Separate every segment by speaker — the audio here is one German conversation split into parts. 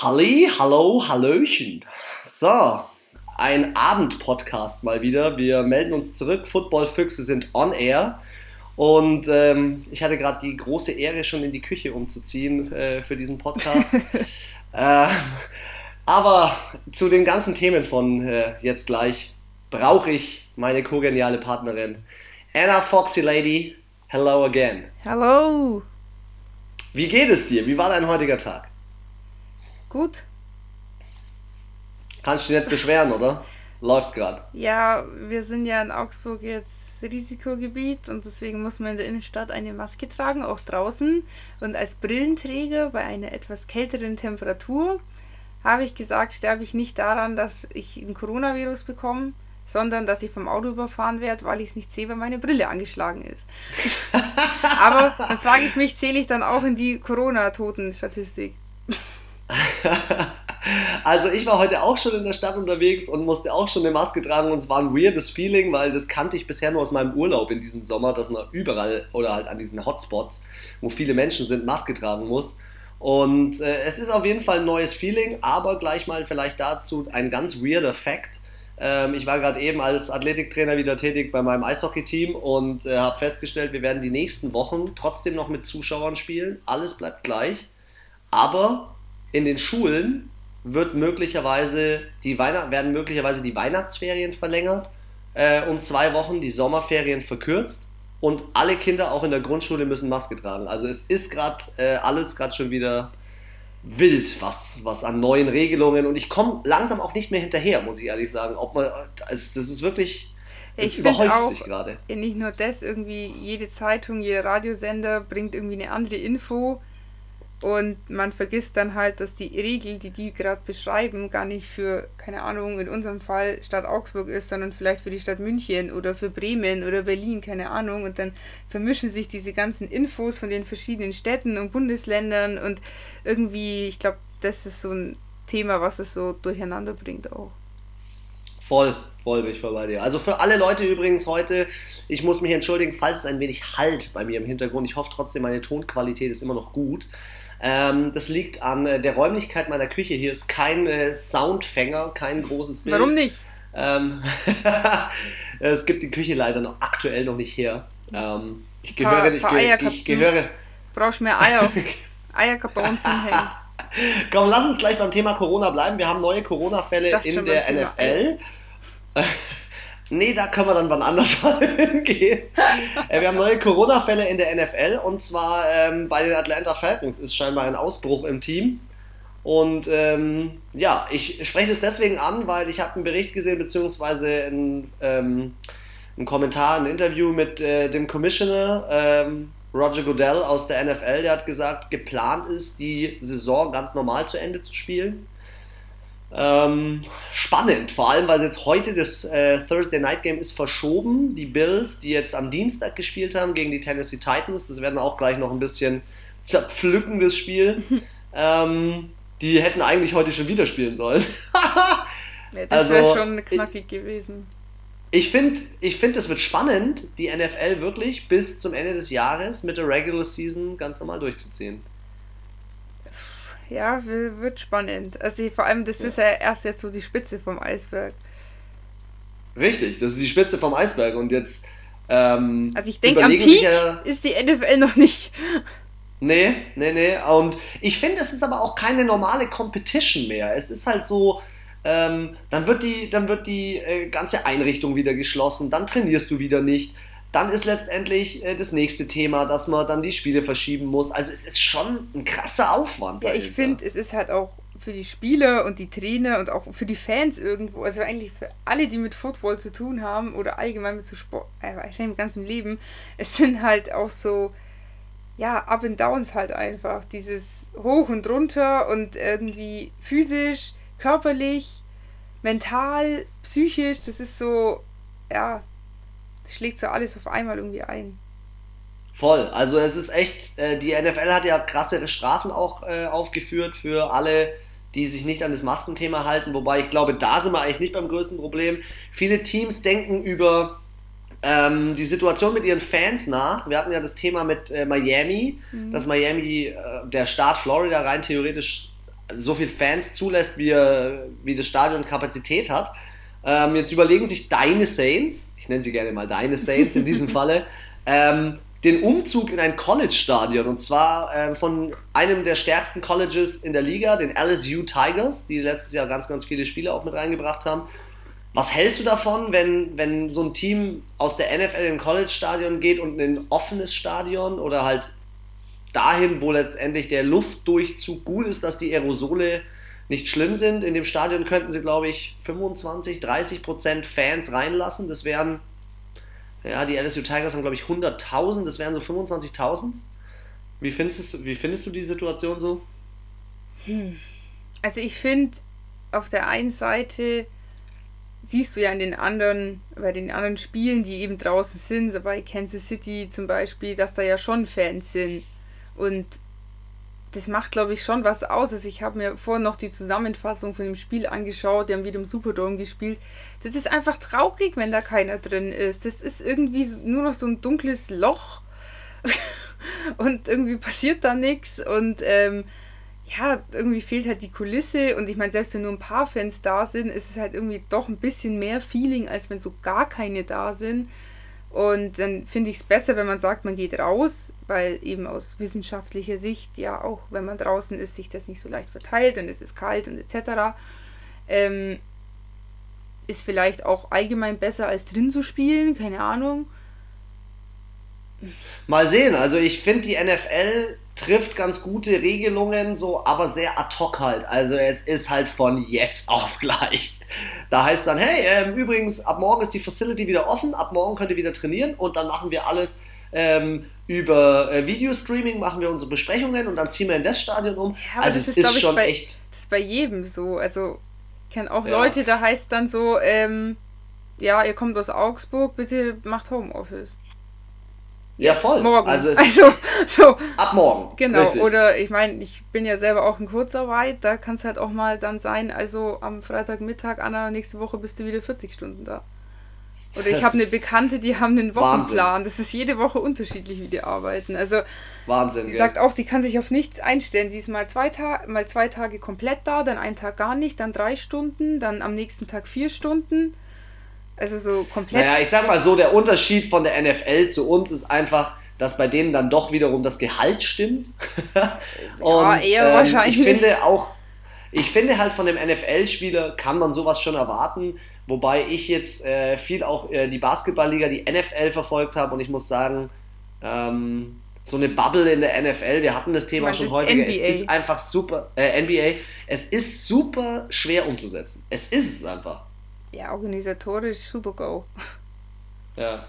Speaker 1: Halli, hallo, hallöchen. So, ein Abendpodcast mal wieder. Wir melden uns zurück. Footballfüchse sind on air. Und ähm, ich hatte gerade die große Ehre, schon in die Küche umzuziehen äh, für diesen Podcast. äh, aber zu den ganzen Themen von äh, jetzt gleich brauche ich meine kogeniale Partnerin. Anna Foxy Lady, hello again.
Speaker 2: Hello.
Speaker 1: Wie geht es dir? Wie war dein heutiger Tag?
Speaker 2: Gut.
Speaker 1: Kannst du dich nicht beschweren, oder? Läuft gerade.
Speaker 2: Ja, wir sind ja in Augsburg jetzt Risikogebiet und deswegen muss man in der Innenstadt eine Maske tragen, auch draußen. Und als Brillenträger bei einer etwas kälteren Temperatur habe ich gesagt, sterbe ich nicht daran, dass ich ein Coronavirus bekomme, sondern dass ich vom Auto überfahren werde, weil ich es nicht sehe, weil meine Brille angeschlagen ist. Aber dann frage ich mich, zähle ich dann auch in die Corona-Toten-Statistik?
Speaker 1: Also ich war heute auch schon in der Stadt unterwegs und musste auch schon eine Maske tragen und es war ein weirdes Feeling, weil das kannte ich bisher nur aus meinem Urlaub in diesem Sommer, dass man überall oder halt an diesen Hotspots, wo viele Menschen sind, Maske tragen muss. Und äh, es ist auf jeden Fall ein neues Feeling, aber gleich mal vielleicht dazu ein ganz weirder Fact. Ähm, ich war gerade eben als Athletiktrainer wieder tätig bei meinem Eishockey-Team und äh, habe festgestellt, wir werden die nächsten Wochen trotzdem noch mit Zuschauern spielen. Alles bleibt gleich. Aber in den Schulen wird möglicherweise die Weihnacht werden möglicherweise die Weihnachtsferien verlängert äh, um zwei Wochen, die Sommerferien verkürzt und alle Kinder auch in der Grundschule müssen Maske tragen. Also es ist gerade äh, alles gerade schon wieder wild, was, was an neuen Regelungen und ich komme langsam auch nicht mehr hinterher, muss ich ehrlich sagen. Ob man, das ist wirklich,
Speaker 2: das ich überhäuft auch, sich gerade. Nicht nur das, irgendwie jede Zeitung, jeder Radiosender bringt irgendwie eine andere Info und man vergisst dann halt, dass die Regel, die die gerade beschreiben, gar nicht für, keine Ahnung, in unserem Fall Stadt Augsburg ist, sondern vielleicht für die Stadt München oder für Bremen oder Berlin, keine Ahnung. Und dann vermischen sich diese ganzen Infos von den verschiedenen Städten und Bundesländern und irgendwie, ich glaube, das ist so ein Thema, was es so durcheinander bringt auch.
Speaker 1: Voll, voll bin ich voll bei dir. Also für alle Leute übrigens heute, ich muss mich entschuldigen, falls es ein wenig halt bei mir im Hintergrund. Ich hoffe trotzdem, meine Tonqualität ist immer noch gut. Ähm, das liegt an äh, der Räumlichkeit meiner Küche. Hier ist kein äh, Soundfänger, kein großes
Speaker 2: Bild. Warum nicht?
Speaker 1: Ähm, es gibt die Küche leider noch aktuell noch nicht her. Ähm, ich gehöre, ich,
Speaker 2: ich, ich gehöre. Brauchst mehr Eier. Eierkartons hinhängen.
Speaker 1: Komm, lass uns gleich beim Thema Corona bleiben. Wir haben neue Corona-Fälle in der NFL. Nee, da können wir dann wann anders hingehen. äh, wir haben neue Corona-Fälle in der NFL und zwar ähm, bei den Atlanta Falcons ist scheinbar ein Ausbruch im Team. Und ähm, ja, ich spreche es deswegen an, weil ich habe einen Bericht gesehen, beziehungsweise einen, ähm, einen Kommentar, ein Interview mit äh, dem Commissioner ähm, Roger Goodell aus der NFL, der hat gesagt, geplant ist, die Saison ganz normal zu Ende zu spielen. Ähm, spannend, vor allem weil jetzt heute das äh, Thursday Night Game ist verschoben. Die Bills, die jetzt am Dienstag gespielt haben gegen die Tennessee Titans, das werden wir auch gleich noch ein bisschen zerpflücken, das Spiel. ähm, die hätten eigentlich heute schon wieder spielen sollen.
Speaker 2: ja, das also, wäre schon knackig gewesen.
Speaker 1: Ich finde, ich find, es wird spannend, die NFL wirklich bis zum Ende des Jahres mit der Regular Season ganz normal durchzuziehen
Speaker 2: ja, wird spannend. Also vor allem, das ja. ist ja erst jetzt so die Spitze vom Eisberg.
Speaker 1: Richtig, das ist die Spitze vom Eisberg und jetzt. Ähm,
Speaker 2: also ich denke, am Peak ja, ist die NFL noch nicht.
Speaker 1: Nee, nee, nee. Und ich finde, es ist aber auch keine normale Competition mehr. Es ist halt so, ähm, dann wird die, dann wird die äh, ganze Einrichtung wieder geschlossen, dann trainierst du wieder nicht dann ist letztendlich äh, das nächste Thema, dass man dann die Spiele verschieben muss. Also es ist schon ein krasser Aufwand.
Speaker 2: Ja, ich finde, es ist halt auch für die Spieler und die Trainer und auch für die Fans irgendwo, also eigentlich für alle, die mit Football zu tun haben oder allgemein mit so Sport, äh, im ganzen Leben, es sind halt auch so, ja, Up and Downs halt einfach. Dieses Hoch und runter und irgendwie physisch, körperlich, mental, psychisch, das ist so, ja, schlägt so alles auf einmal irgendwie ein.
Speaker 1: Voll. Also es ist echt, äh, die NFL hat ja krassere Strafen auch äh, aufgeführt für alle, die sich nicht an das Maskenthema halten. Wobei ich glaube, da sind wir eigentlich nicht beim größten Problem. Viele Teams denken über ähm, die Situation mit ihren Fans nach. Wir hatten ja das Thema mit äh, Miami, mhm. dass Miami, äh, der Staat Florida rein theoretisch so viel Fans zulässt, wie, wie das Stadion Kapazität hat. Ähm, jetzt überlegen sich deine Saints, ich nenne sie gerne mal deine Saints in diesem Falle, ähm, den Umzug in ein College-Stadion und zwar ähm, von einem der stärksten Colleges in der Liga, den LSU Tigers, die letztes Jahr ganz, ganz viele Spiele auch mit reingebracht haben. Was hältst du davon, wenn, wenn so ein Team aus der NFL in ein College-Stadion geht und in ein offenes Stadion oder halt dahin, wo letztendlich der Luftdurchzug gut ist, dass die Aerosole nicht schlimm sind. In dem Stadion könnten sie, glaube ich, 25, 30 Prozent Fans reinlassen. Das wären, ja, die LSU Tigers haben, glaube ich, 100.000, das wären so 25.000. Wie findest, du, wie findest du die Situation so?
Speaker 2: Hm. Also ich finde, auf der einen Seite siehst du ja in den anderen, bei den anderen Spielen, die eben draußen sind, so bei Kansas City zum Beispiel, dass da ja schon Fans sind. Und das macht, glaube ich, schon was aus. Also ich habe mir vorhin noch die Zusammenfassung von dem Spiel angeschaut, die haben wieder im Superdome gespielt. Das ist einfach traurig, wenn da keiner drin ist. Das ist irgendwie nur noch so ein dunkles Loch und irgendwie passiert da nichts und ähm, ja, irgendwie fehlt halt die Kulisse und ich meine, selbst wenn nur ein paar Fans da sind, ist es halt irgendwie doch ein bisschen mehr Feeling, als wenn so gar keine da sind. Und dann finde ich es besser, wenn man sagt, man geht raus, weil eben aus wissenschaftlicher Sicht ja auch, wenn man draußen ist, sich das nicht so leicht verteilt und es ist kalt und etc. Ähm, ist vielleicht auch allgemein besser als drin zu spielen, keine Ahnung.
Speaker 1: Mal sehen, also ich finde die NFL trifft ganz gute Regelungen, so, aber sehr ad hoc halt. Also es ist halt von jetzt auf gleich. Da heißt dann, hey, ähm, übrigens, ab morgen ist die Facility wieder offen, ab morgen könnt ihr wieder trainieren und dann machen wir alles ähm, über äh, Videostreaming, machen wir unsere Besprechungen und dann ziehen wir in das Stadion um. Ja, also
Speaker 2: das ist, ist schon bei, echt. Das ist bei jedem so. Also ich kenne auch ja. Leute, da heißt dann so, ähm, ja, ihr kommt aus Augsburg, bitte macht Homeoffice.
Speaker 1: Ja, voll.
Speaker 2: Morgen. Also, also so.
Speaker 1: Ab morgen.
Speaker 2: Genau. Richtig. Oder ich meine, ich bin ja selber auch in Kurzarbeit. Da kann es halt auch mal dann sein, also am Freitagmittag, Anna, nächste Woche bist du wieder 40 Stunden da. Oder ich habe eine Bekannte, die haben einen Wochenplan. Wahnsinn. Das ist jede Woche unterschiedlich, wie die arbeiten. Also
Speaker 1: Wahnsinn.
Speaker 2: Sie sagt auch, die kann sich auf nichts einstellen. Sie ist mal zwei, mal zwei Tage komplett da, dann einen Tag gar nicht, dann drei Stunden, dann am nächsten Tag vier Stunden. Also so komplett.
Speaker 1: Naja, ich sag mal so, der Unterschied von der NFL zu uns ist einfach, dass bei denen dann doch wiederum das Gehalt stimmt. Und, ja, eher ähm, wahrscheinlich. Ich finde auch, ich finde halt von dem NFL-Spieler kann man sowas schon erwarten, wobei ich jetzt äh, viel auch äh, die Basketballliga, die NFL verfolgt habe und ich muss sagen, ähm, so eine Bubble in der NFL, wir hatten das Thema schon heute, es ist einfach super, äh, NBA, es ist super schwer umzusetzen. Es ist es einfach.
Speaker 2: Ja, organisatorisch super GO.
Speaker 1: Ja.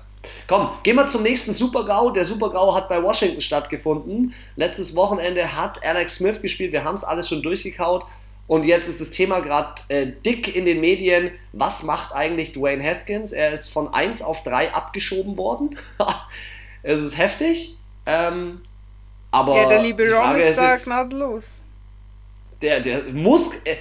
Speaker 1: Komm, gehen wir zum nächsten Super-GAU. Der Super-GAU hat bei Washington stattgefunden. Letztes Wochenende hat Alex Smith gespielt. Wir haben es alles schon durchgekaut. Und jetzt ist das Thema gerade äh, dick in den Medien. Was macht eigentlich Dwayne Haskins? Er ist von 1 auf 3 abgeschoben worden. es ist heftig. Ähm, aber
Speaker 2: ja, der liebe Ron ist da gnadlos.
Speaker 1: Der, der muss. Äh,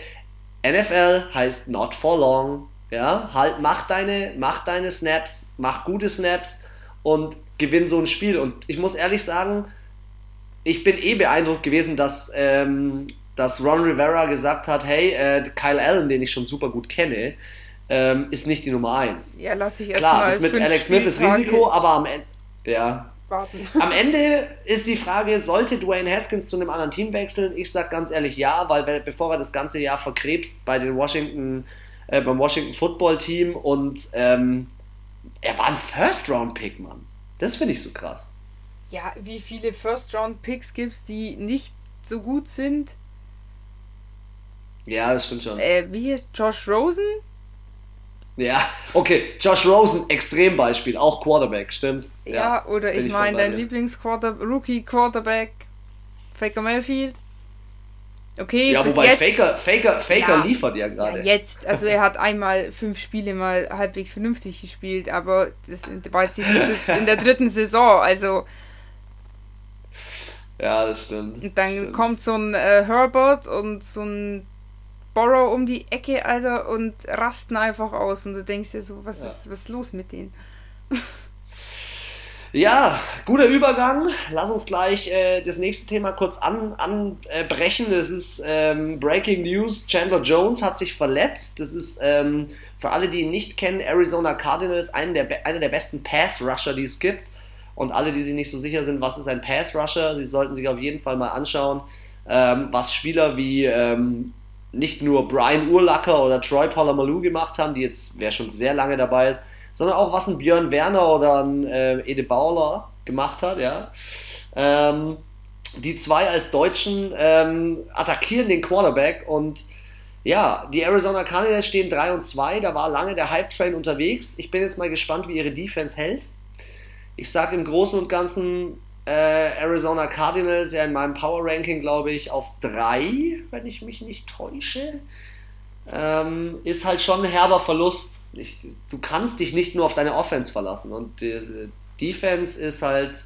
Speaker 1: NFL heißt not for long. Ja, halt, mach deine, mach deine Snaps, mach gute Snaps und gewinn so ein Spiel. Und ich muss ehrlich sagen, ich bin eh beeindruckt gewesen, dass, ähm, dass Ron Rivera gesagt hat, hey, äh, Kyle Allen, den ich schon super gut kenne, ähm, ist nicht die Nummer 1.
Speaker 2: Ja, lass ich erst
Speaker 1: Klar, mal das mit Alex Smith ist Risiko, aber am Ende, ja. Warten. Am Ende ist die Frage, sollte Dwayne Haskins zu einem anderen Team wechseln? Ich sag ganz ehrlich ja, weil bevor er das ganze Jahr verkrebst bei den Washington äh, beim Washington Football Team und ähm, er war ein First-Round-Pick, Mann. Das finde ich so krass.
Speaker 2: Ja, wie viele First-Round-Picks gibt es, die nicht so gut sind?
Speaker 1: Ja, das stimmt schon.
Speaker 2: Äh, wie heißt Josh Rosen?
Speaker 1: Ja, okay, Josh Rosen, Extrembeispiel, auch Quarterback, stimmt.
Speaker 2: Ja, ja oder ich meine, dein Lieblings-Rookie-Quarterback, Faker Mayfield. Okay,
Speaker 1: ja, wobei jetzt, Faker, Faker, Faker ja, liefert ja gerade.
Speaker 2: Ja, jetzt, also er hat einmal fünf Spiele mal halbwegs vernünftig gespielt, aber das war jetzt in der dritten Saison, also.
Speaker 1: Ja, das stimmt.
Speaker 2: Und dann
Speaker 1: stimmt.
Speaker 2: kommt so ein äh, Herbert und so ein Borrow um die Ecke, Alter, und rasten einfach aus und du denkst dir so, was, ja. ist, was ist los mit denen?
Speaker 1: Ja, guter Übergang. Lass uns gleich äh, das nächste Thema kurz anbrechen. An, äh, das ist ähm, Breaking News. Chandler Jones hat sich verletzt. Das ist ähm, für alle, die ihn nicht kennen, Arizona Cardinals, einer der, einer der besten Pass-Rusher, die es gibt. Und alle, die sich nicht so sicher sind, was ist ein Pass-Rusher, sie sollten sich auf jeden Fall mal anschauen, ähm, was Spieler wie ähm, nicht nur Brian Urlacher oder Troy Polamalu gemacht haben, die jetzt, wer schon sehr lange dabei ist, sondern auch was ein Björn Werner oder ein äh, Ede Bauler gemacht hat, ja. Ähm, die zwei als Deutschen ähm, attackieren den Quarterback und ja, die Arizona Cardinals stehen 3 und 2, da war lange der Hype-Train unterwegs. Ich bin jetzt mal gespannt, wie ihre Defense hält. Ich sage im Großen und Ganzen äh, Arizona Cardinals ja in meinem Power Ranking, glaube ich, auf 3, wenn ich mich nicht täusche. Ähm, ist halt schon ein herber Verlust ich, du kannst dich nicht nur auf deine Offense verlassen und die, Defense ist halt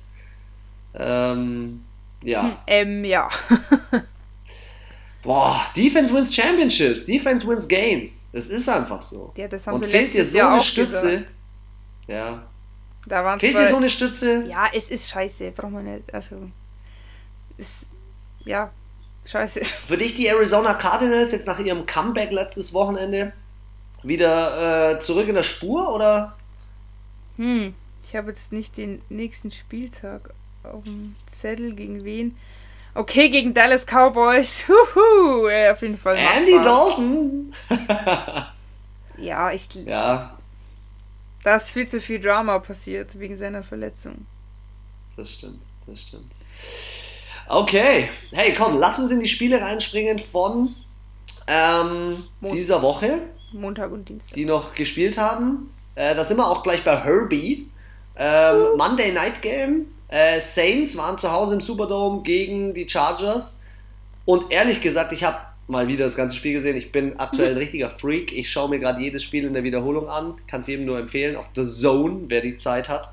Speaker 1: ähm, ja. Hm,
Speaker 2: ähm, ja.
Speaker 1: Boah, Defense wins Championships, Defense wins Games. Das ist einfach so.
Speaker 2: Ja, das haben und fehlt dir so Jahr eine Stütze. Gesagt.
Speaker 1: Ja.
Speaker 2: Da waren
Speaker 1: fehlt dir so eine Stütze?
Speaker 2: Ja, es ist scheiße, braucht man nicht. Also, ist, ja, scheiße.
Speaker 1: Für dich die Arizona Cardinals jetzt nach ihrem Comeback letztes Wochenende wieder äh, zurück in der Spur oder?
Speaker 2: Hm, ich habe jetzt nicht den nächsten Spieltag auf dem Zettel gegen wen. Okay, gegen Dallas Cowboys. Huhu, auf jeden Fall.
Speaker 1: Machbar. Andy Dalton.
Speaker 2: ja, ich.
Speaker 1: Ja.
Speaker 2: Da ist viel zu viel Drama passiert wegen seiner Verletzung.
Speaker 1: Das stimmt, das stimmt. Okay, hey, komm, lass uns in die Spiele reinspringen von ähm, dieser Woche.
Speaker 2: Montag und Dienstag.
Speaker 1: Die noch gespielt haben. Äh, da sind wir auch gleich bei Herbie. Ähm, uh. Monday Night Game. Äh, Saints waren zu Hause im Superdome gegen die Chargers. Und ehrlich gesagt, ich habe mal wieder das ganze Spiel gesehen. Ich bin aktuell ein richtiger Freak. Ich schaue mir gerade jedes Spiel in der Wiederholung an. Kann es jedem nur empfehlen. Auf The Zone, wer die Zeit hat.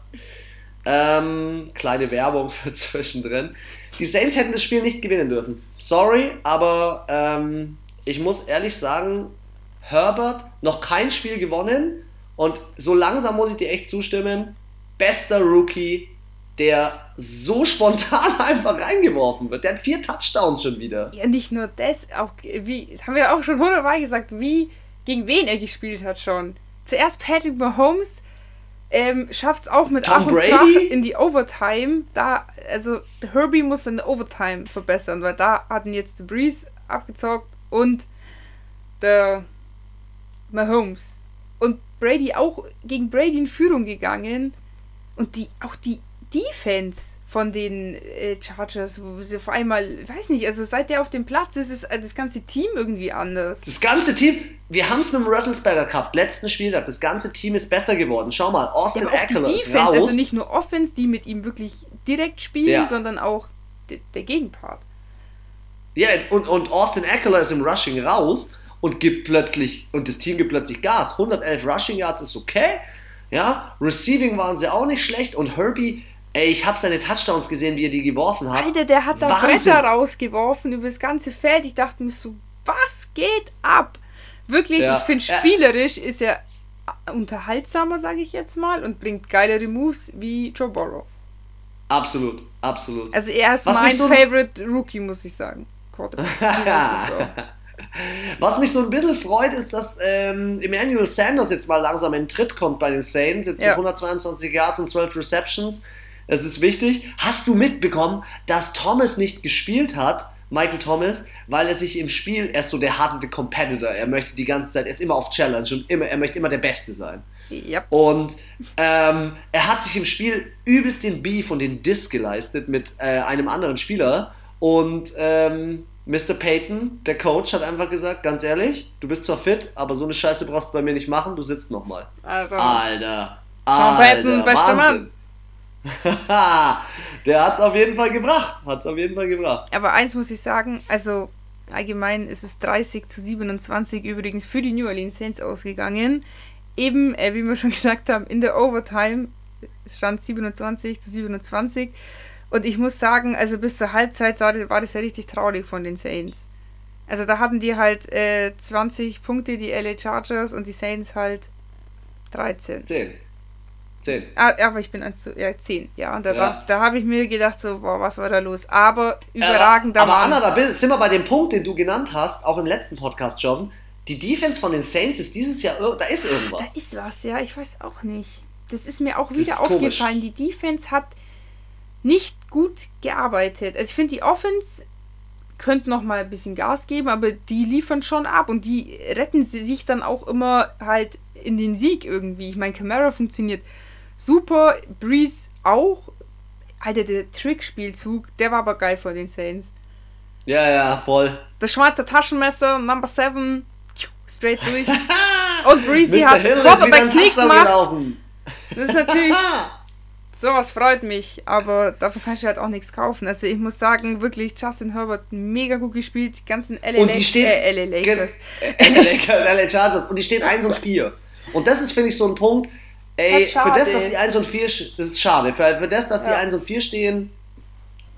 Speaker 1: Ähm, kleine Werbung für zwischendrin. Die Saints hätten das Spiel nicht gewinnen dürfen. Sorry, aber ähm, ich muss ehrlich sagen, Herbert noch kein Spiel gewonnen und so langsam muss ich dir echt zustimmen, bester Rookie, der so spontan einfach reingeworfen wird. Der hat vier Touchdowns schon wieder.
Speaker 2: Ja, nicht nur das, auch wie, das haben wir auch schon hundertmal gesagt, wie, gegen wen er gespielt hat schon. Zuerst Patrick Mahomes, ähm, schafft es auch mit
Speaker 1: Tom Brady
Speaker 2: in die Overtime. Da, also Herbie muss seine Overtime verbessern, weil da hatten jetzt die Breeze abgezockt und der Mahomes. Und Brady auch gegen Brady in Führung gegangen. Und die, auch die Defense von den äh, Chargers, wo sie auf einmal, weiß nicht, also seit der auf dem Platz ist, ist das ganze Team irgendwie anders.
Speaker 1: Das ganze Team, wir haben es mit dem Rattlesberger Cup, letzten Spieltag, das ganze Team ist besser geworden. Schau mal, Austin ja, Eckler ist raus.
Speaker 2: Also nicht nur Offense, die mit ihm wirklich direkt spielen, ja. sondern auch der Gegenpart.
Speaker 1: Ja, und, und Austin Eckler ist im Rushing raus und gibt plötzlich, und das Team gibt plötzlich Gas. 111 Rushing Yards ist okay. Ja, Receiving waren sie auch nicht schlecht und Herbie, ey, ich habe seine Touchdowns gesehen, wie er die geworfen hat.
Speaker 2: Alter, der hat da Wahnsinn. Bretter rausgeworfen über das ganze Feld. Ich dachte mir so, was geht ab? Wirklich, ja. ich finde spielerisch ja. ist er unterhaltsamer, sage ich jetzt mal, und bringt geilere Moves wie Joe Burrow.
Speaker 1: Absolut, absolut.
Speaker 2: Also er ist Was mein so Favorite Rookie, muss ich sagen. Dieses
Speaker 1: so. Was mich so ein bisschen freut, ist, dass ähm, Emmanuel Sanders jetzt mal langsam in Tritt kommt bei den Saints. Jetzt ja. mit 122 Yards und 12 Receptions. Es ist wichtig. Hast du mitbekommen, dass Thomas nicht gespielt hat, Michael Thomas, weil er sich im Spiel, er ist so der harte Competitor. Er möchte die ganze Zeit, er ist immer auf Challenge und immer, er möchte immer der Beste sein.
Speaker 2: Yep.
Speaker 1: Und ähm, er hat sich im Spiel übelst den Beef und den Diss geleistet mit äh, einem anderen Spieler. Und ähm, Mr. Payton, der Coach, hat einfach gesagt, ganz ehrlich, du bist zwar fit, aber so eine Scheiße brauchst du bei mir nicht machen, du sitzt nochmal.
Speaker 2: Also,
Speaker 1: Alter.
Speaker 2: Sean Payton, bester Mann.
Speaker 1: der hat's auf jeden Fall gebracht. Hat's auf jeden Fall gebracht.
Speaker 2: Aber eins muss ich sagen, also allgemein ist es 30 zu 27 übrigens für die New Orleans Saints ausgegangen. Eben, äh, wie wir schon gesagt haben, in der Overtime stand 27 zu 27. Und ich muss sagen, also bis zur Halbzeit war das ja richtig traurig von den Saints. Also da hatten die halt äh, 20 Punkte, die LA Chargers und die Saints halt 13.
Speaker 1: 10. 10.
Speaker 2: Ah, aber ich bin 1 zu, ja, 10. Ja, und da, ja. da, habe ich mir gedacht, so, boah, was war da los? Aber überragender
Speaker 1: aber, aber Anna, da sind wir bei dem Punkt, den du genannt hast, auch im letzten Podcast, John. Die Defense von den Saints ist dieses Jahr, da ist irgendwas.
Speaker 2: Da ist was, ja, ich weiß auch nicht. Das ist mir auch wieder aufgefallen. Komisch. Die Defense hat nicht gut gearbeitet. Also ich finde, die Offense könnte noch mal ein bisschen Gas geben, aber die liefern schon ab und die retten sich dann auch immer halt in den Sieg irgendwie. Ich meine, Camara funktioniert super, Breeze auch. Alter, der Trickspielzug, der war aber geil von den Saints.
Speaker 1: Ja, ja, voll.
Speaker 2: Das schwarze Taschenmesser, Number 7, straight durch. und Breezy hat Quarterback Sneak gemacht. Das ist natürlich sowas freut mich, aber davon kann ich halt auch nichts kaufen. Also ich muss sagen, wirklich Justin Herbert mega gut gespielt, die ganzen LA, und die steht, äh, LA Lakers.
Speaker 1: LA, LA Chargers und die stehen 1 und 4. Und das ist, finde ich, so ein Punkt, ey, halt für das, dass die 1 und 4, das ist schade, für, für das, dass ja. die 1 und 4 stehen,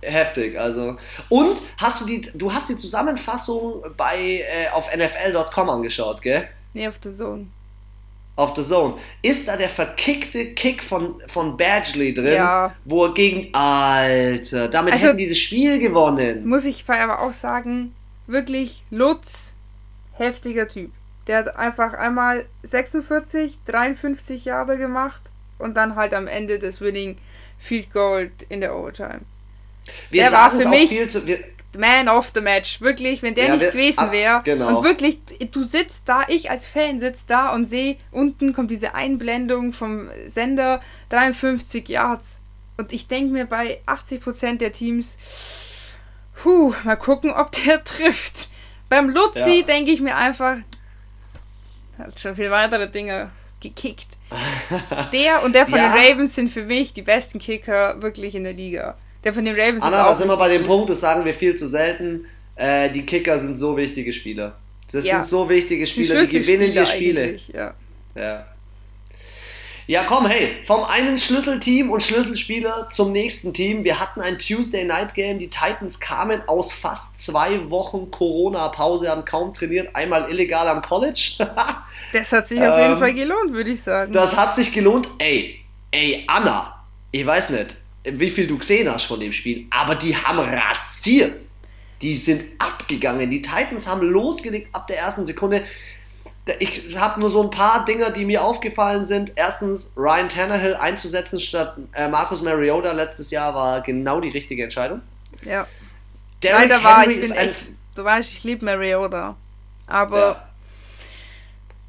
Speaker 1: heftig, also. Und hast du die, du hast die Zusammenfassung bei, äh, auf NFL.com angeschaut, gell?
Speaker 2: Nee, auf der Zone
Speaker 1: auf The Zone. Ist da der verkickte Kick von, von Badgley drin, ja. wo er gegen. Alter, damit also, hätten die das Spiel gewonnen.
Speaker 2: Muss ich aber auch sagen, wirklich Lutz, heftiger Typ. Der hat einfach einmal 46, 53 Jahre gemacht und dann halt am Ende das Winning Field Goal in der Overtime. Wir der war für mich zu, wir, man of the Match. Wirklich, wenn der ja, nicht gewesen wäre. Genau. Und wirklich, du sitzt da, ich als Fan sitze da und sehe, unten kommt diese Einblendung vom Sender, 53 Yards. Und ich denke mir bei 80% der Teams, puh, mal gucken, ob der trifft. Beim Luzi ja. denke ich mir einfach, hat schon viel weitere Dinge gekickt. der und der von ja. den Ravens sind für mich die besten Kicker wirklich in der Liga. Der von den Ravens
Speaker 1: Anna, ist auch. Da sind wir bei dem Punkt, das sagen wir viel zu selten. Äh, die Kicker sind so wichtige Spieler. Das ja. sind so wichtige Spieler, die, die gewinnen die Spiele. Ja. ja. Ja, komm, hey, vom einen Schlüsselteam und Schlüsselspieler zum nächsten Team. Wir hatten ein Tuesday Night Game. Die Titans kamen aus fast zwei Wochen Corona-Pause, haben kaum trainiert, einmal illegal am College.
Speaker 2: das hat sich auf jeden ähm, Fall gelohnt, würde ich sagen.
Speaker 1: Das hat sich gelohnt. Ey, ey, Anna, ich weiß nicht wie viel du gesehen hast von dem Spiel, aber die haben rasiert. Die sind abgegangen. Die Titans haben losgelegt ab der ersten Sekunde. Ich habe nur so ein paar Dinger, die mir aufgefallen sind. Erstens, Ryan Tannehill einzusetzen statt äh, Marcus Mariota letztes Jahr war genau die richtige Entscheidung.
Speaker 2: Ja. Derrick Nein, war, Henry ich bin echt, du weißt, ich liebe Mariota. Aber. Ja.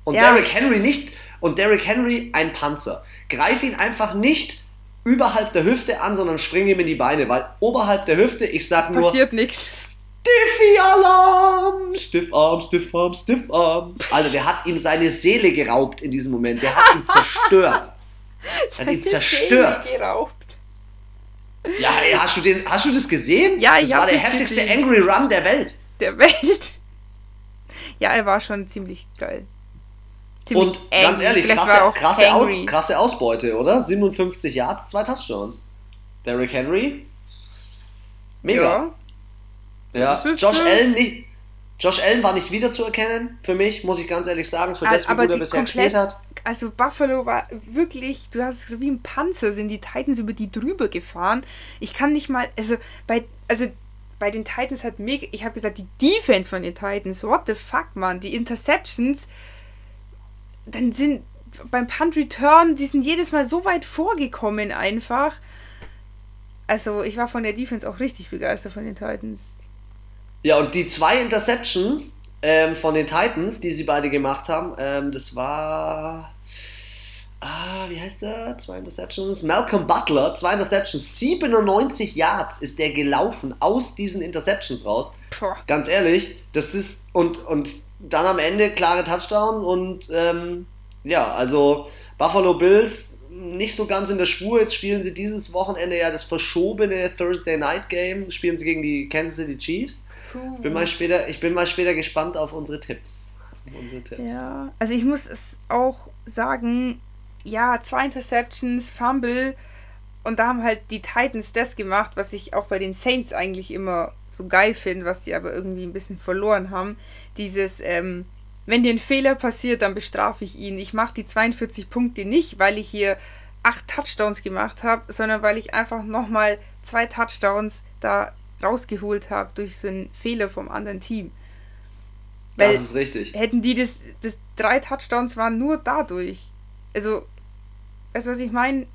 Speaker 1: Und ja. Derrick Henry nicht. Und Derrick Henry ein Panzer. Greif ihn einfach nicht überhalb der Hüfte an, sondern spring ihm in die Beine, weil oberhalb der Hüfte, ich sag nur.
Speaker 2: Passiert nichts.
Speaker 1: Stiffy-Alarm! Stiffarm, Stiffarm, Stiffarm. Also, der hat ihm seine Seele geraubt in diesem Moment. Der hat ihn zerstört. hat ihn zerstört. Seele geraubt. Ja, ey, hast du, den, hast du das gesehen?
Speaker 2: Ja,
Speaker 1: das ich habe Das war der heftigste gesehen. Angry Run der Welt.
Speaker 2: Der Welt. Ja, er war schon ziemlich geil.
Speaker 1: Ziemlich und angry. ganz ehrlich, krasse, krasse, Aus, krasse, Ausbeute, oder? 57 Yards, zwei Touchdowns. Derrick Henry. Mega. Ja. ja. Josh Allen nicht. Josh Allen war nicht wiederzuerkennen für mich, muss ich ganz ehrlich sagen, für das, wie gut er bisher
Speaker 2: gespielt hat. Also Buffalo war wirklich, du hast es wie ein Panzer, sind die Titans über die drüber gefahren. Ich kann nicht mal, also bei, also bei den Titans hat mega, ich habe gesagt, die Defense von den Titans, what the fuck, man, die Interceptions, dann sind beim Punt Return, die sind jedes Mal so weit vorgekommen einfach. Also ich war von der Defense auch richtig begeistert von den Titans.
Speaker 1: Ja, und die zwei Interceptions ähm, von den Titans, die sie beide gemacht haben, ähm, das war. Ah, wie heißt der? Zwei Interceptions. Malcolm Butler, zwei Interceptions. 97 Yards ist der gelaufen aus diesen Interceptions raus. Puh. Ganz ehrlich, das ist. Und, und dann am Ende klare Touchdown und ähm, ja, also Buffalo Bills nicht so ganz in der Spur. Jetzt spielen sie dieses Wochenende ja das verschobene Thursday Night Game, spielen sie gegen die Kansas City Chiefs. Bin mal später, ich bin mal später gespannt auf unsere Tipps.
Speaker 2: Unsere Tipps. Ja, also ich muss es auch sagen, ja, zwei Interceptions, Fumble und da haben halt die Titans das gemacht, was ich auch bei den Saints eigentlich immer so geil finde, was die aber irgendwie ein bisschen verloren haben. Dieses, ähm, wenn dir ein Fehler passiert, dann bestrafe ich ihn. Ich mache die 42 Punkte nicht, weil ich hier acht Touchdowns gemacht habe, sondern weil ich einfach nochmal zwei Touchdowns da rausgeholt habe durch so einen Fehler vom anderen Team. Weil das ist richtig. Hätten die das, das drei Touchdowns waren nur dadurch. Also, weißt du, was ich meine?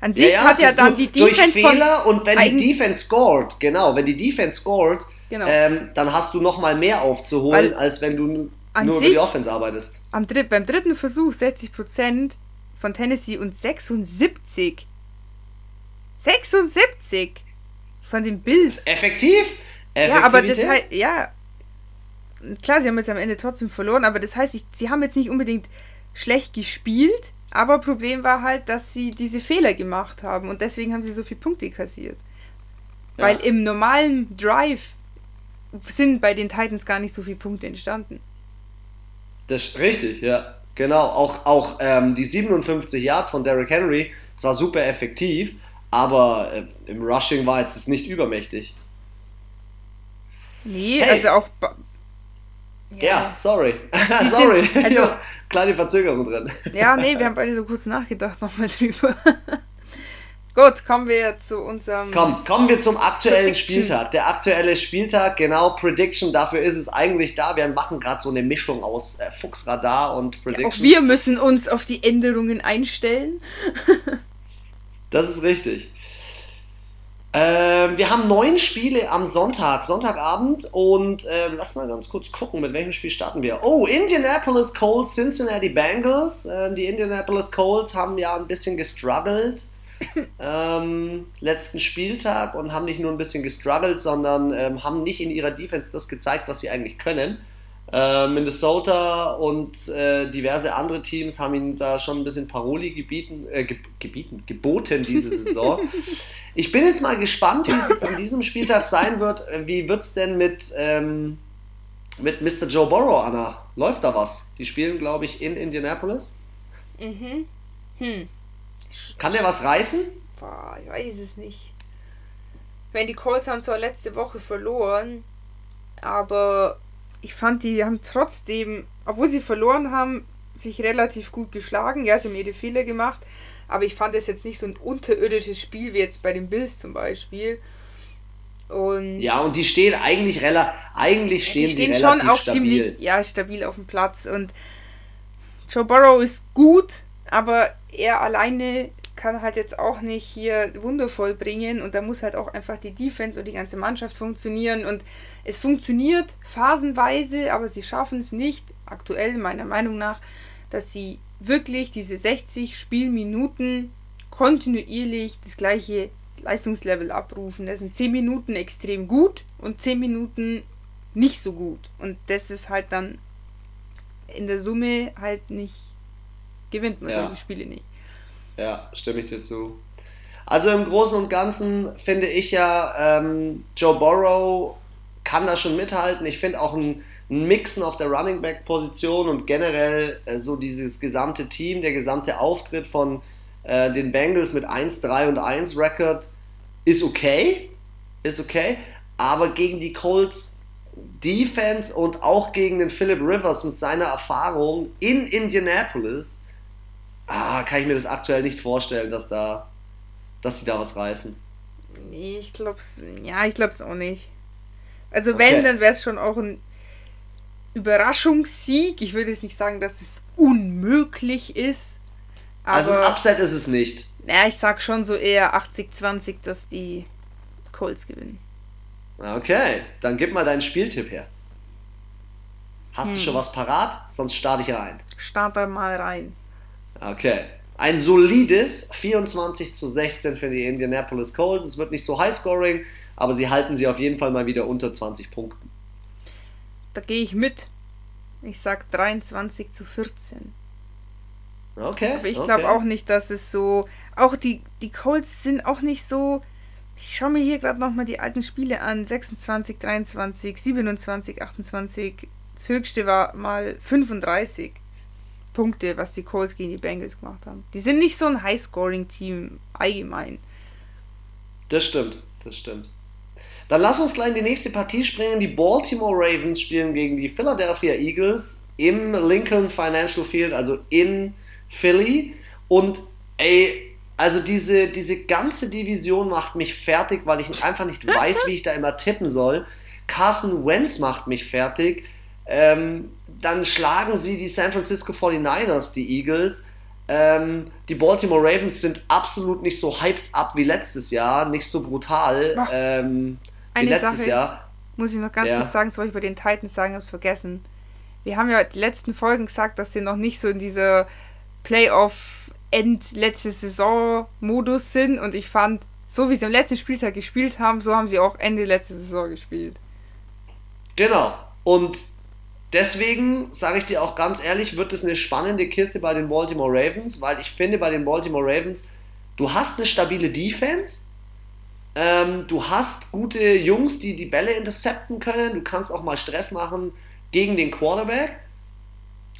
Speaker 2: An sich ja, ja, hat ja dann die
Speaker 1: Defense durch Fehler und wenn die Defense scored, genau, wenn die Defense scored, genau. ähm, dann hast du noch mal mehr aufzuholen, Weil als wenn du nur sich, über die Offense arbeitest.
Speaker 2: Am dritt, beim dritten Versuch 60% von Tennessee und 76. 76 von den Bills.
Speaker 1: Effektiv?
Speaker 2: Ja, aber das heißt, ja, klar, sie haben jetzt am Ende trotzdem verloren, aber das heißt, sie haben jetzt nicht unbedingt schlecht gespielt, aber Problem war halt, dass sie diese Fehler gemacht haben und deswegen haben sie so viele Punkte kassiert. Ja. Weil im normalen Drive sind bei den Titans gar nicht so viele Punkte entstanden.
Speaker 1: Das ist richtig, ja. Genau. Auch, auch ähm, die 57 Yards von Derrick Henry zwar super effektiv, aber äh, im Rushing war jetzt nicht übermächtig.
Speaker 2: Nee, hey. also auch.
Speaker 1: Ja, ja sorry. sorry. Sind, also, kleine Verzögerung drin.
Speaker 2: Ja, nee, wir haben beide so kurz nachgedacht nochmal drüber. Gut, kommen wir zu unserem.
Speaker 1: Komm, kommen wir zum aktuellen Prediction. Spieltag. Der aktuelle Spieltag, genau, Prediction, dafür ist es eigentlich da. Wir machen gerade so eine Mischung aus äh, Fuchsradar und
Speaker 2: Prediction. Ja, auch wir müssen uns auf die Änderungen einstellen.
Speaker 1: das ist richtig. Ähm, wir haben neun Spiele am Sonntag, Sonntagabend und äh, lass mal ganz kurz gucken, mit welchem Spiel starten wir. Oh, Indianapolis Colts, Cincinnati Bengals. Ähm, die Indianapolis Colts haben ja ein bisschen gestruggelt ähm, letzten Spieltag und haben nicht nur ein bisschen gestruggelt, sondern ähm, haben nicht in ihrer Defense das gezeigt, was sie eigentlich können. Äh, Minnesota und äh, diverse andere Teams haben ihnen da schon ein bisschen Paroli gebieten, äh, ge gebieten, geboten diese Saison. Ich bin jetzt mal gespannt, wie es jetzt an diesem Spieltag sein wird. Wie wird es denn mit, ähm, mit Mr. Joe Burrow, Anna? Läuft da was? Die spielen, glaube ich, in Indianapolis. Mhm. Hm. Kann der was reißen?
Speaker 2: Boah, ich weiß es nicht. Wenn die Colts haben zwar letzte Woche verloren, aber ich fand, die haben trotzdem, obwohl sie verloren haben, sich relativ gut geschlagen. Ja, sie haben ihre Fehler gemacht, aber ich fand es jetzt nicht so ein unterirdisches Spiel wie jetzt bei den Bills zum Beispiel.
Speaker 1: Und ja, und die stehen eigentlich relativ, eigentlich stehen, die stehen
Speaker 2: schon auch stabil. ziemlich ja, stabil auf dem Platz. Und Joe Burrow ist gut, aber er alleine kann halt jetzt auch nicht hier wundervoll bringen und da muss halt auch einfach die Defense und die ganze Mannschaft funktionieren und es funktioniert phasenweise, aber sie schaffen es nicht, aktuell meiner Meinung nach, dass sie wirklich diese 60 Spielminuten kontinuierlich das gleiche Leistungslevel abrufen. Das sind 10 Minuten extrem gut und 10 Minuten nicht so gut. Und das ist halt dann in der Summe halt nicht, gewinnt man ja. solche Spiele nicht.
Speaker 1: Ja, stimme ich dir zu. Also im Großen und Ganzen finde ich ja, ähm, Joe Burrow kann da schon mithalten. Ich finde auch ein, ein, Mixen auf der Running Back Position und generell äh, so dieses gesamte Team, der gesamte Auftritt von äh, den Bengals mit 1-3 und 1 Record ist okay. Ist okay. Aber gegen die Colts Defense und auch gegen den Philip Rivers mit seiner Erfahrung in Indianapolis ah, kann ich mir das aktuell nicht vorstellen, dass da, dass sie da was reißen.
Speaker 2: Nee, ich glaub's, ja, ich glaub's auch nicht. Also okay. wenn, dann wäre es schon auch ein Überraschungssieg. Ich würde jetzt nicht sagen, dass es unmöglich ist.
Speaker 1: also ein Upset ist es nicht.
Speaker 2: Ja, ich sag schon so eher 80-20, dass die Colts gewinnen.
Speaker 1: Okay, dann gib mal deinen Spieltipp her. Hast hm. du schon was parat? Sonst starte ich rein.
Speaker 2: Starte mal rein.
Speaker 1: Okay. Ein solides 24 zu 16 für die Indianapolis Colts. Es wird nicht so high-scoring, aber sie halten sie auf jeden Fall mal wieder unter 20 Punkten.
Speaker 2: Da gehe ich mit. Ich sag 23 zu 14.
Speaker 1: Okay.
Speaker 2: Aber ich
Speaker 1: okay.
Speaker 2: glaube auch nicht, dass es so. Auch die, die Colts sind auch nicht so. Ich schaue mir hier gerade nochmal die alten Spiele an. 26, 23, 27, 28. Das höchste war mal 35. Punkte, was die Colts gegen die Bengals gemacht haben. Die sind nicht so ein High-Scoring-Team allgemein.
Speaker 1: Das stimmt, das stimmt. Dann lass uns gleich in die nächste Partie springen. Die Baltimore Ravens spielen gegen die Philadelphia Eagles im Lincoln Financial Field, also in Philly. Und Ey, also diese, diese ganze Division macht mich fertig, weil ich einfach nicht weiß, wie ich da immer tippen soll. Carson Wentz macht mich fertig. Ähm, dann schlagen sie die San Francisco 49ers, die Eagles. Ähm, die Baltimore Ravens sind absolut nicht so hyped up wie letztes Jahr, nicht so brutal ähm, wie
Speaker 2: letztes Sache Jahr. Muss ich noch ganz ja. kurz sagen, das wollte ich bei den Titans sagen, habe es vergessen. Wir haben ja die letzten Folgen gesagt, dass sie noch nicht so in dieser Playoff-End letzte Saison-Modus sind und ich fand, so wie sie am letzten Spieltag gespielt haben, so haben sie auch Ende letzte Saison gespielt.
Speaker 1: Genau. Und deswegen sage ich dir auch ganz ehrlich, wird es eine spannende Kiste bei den Baltimore Ravens, weil ich finde bei den Baltimore Ravens, du hast eine stabile Defense, ähm, du hast gute Jungs, die die Bälle intercepten können, du kannst auch mal Stress machen gegen den Quarterback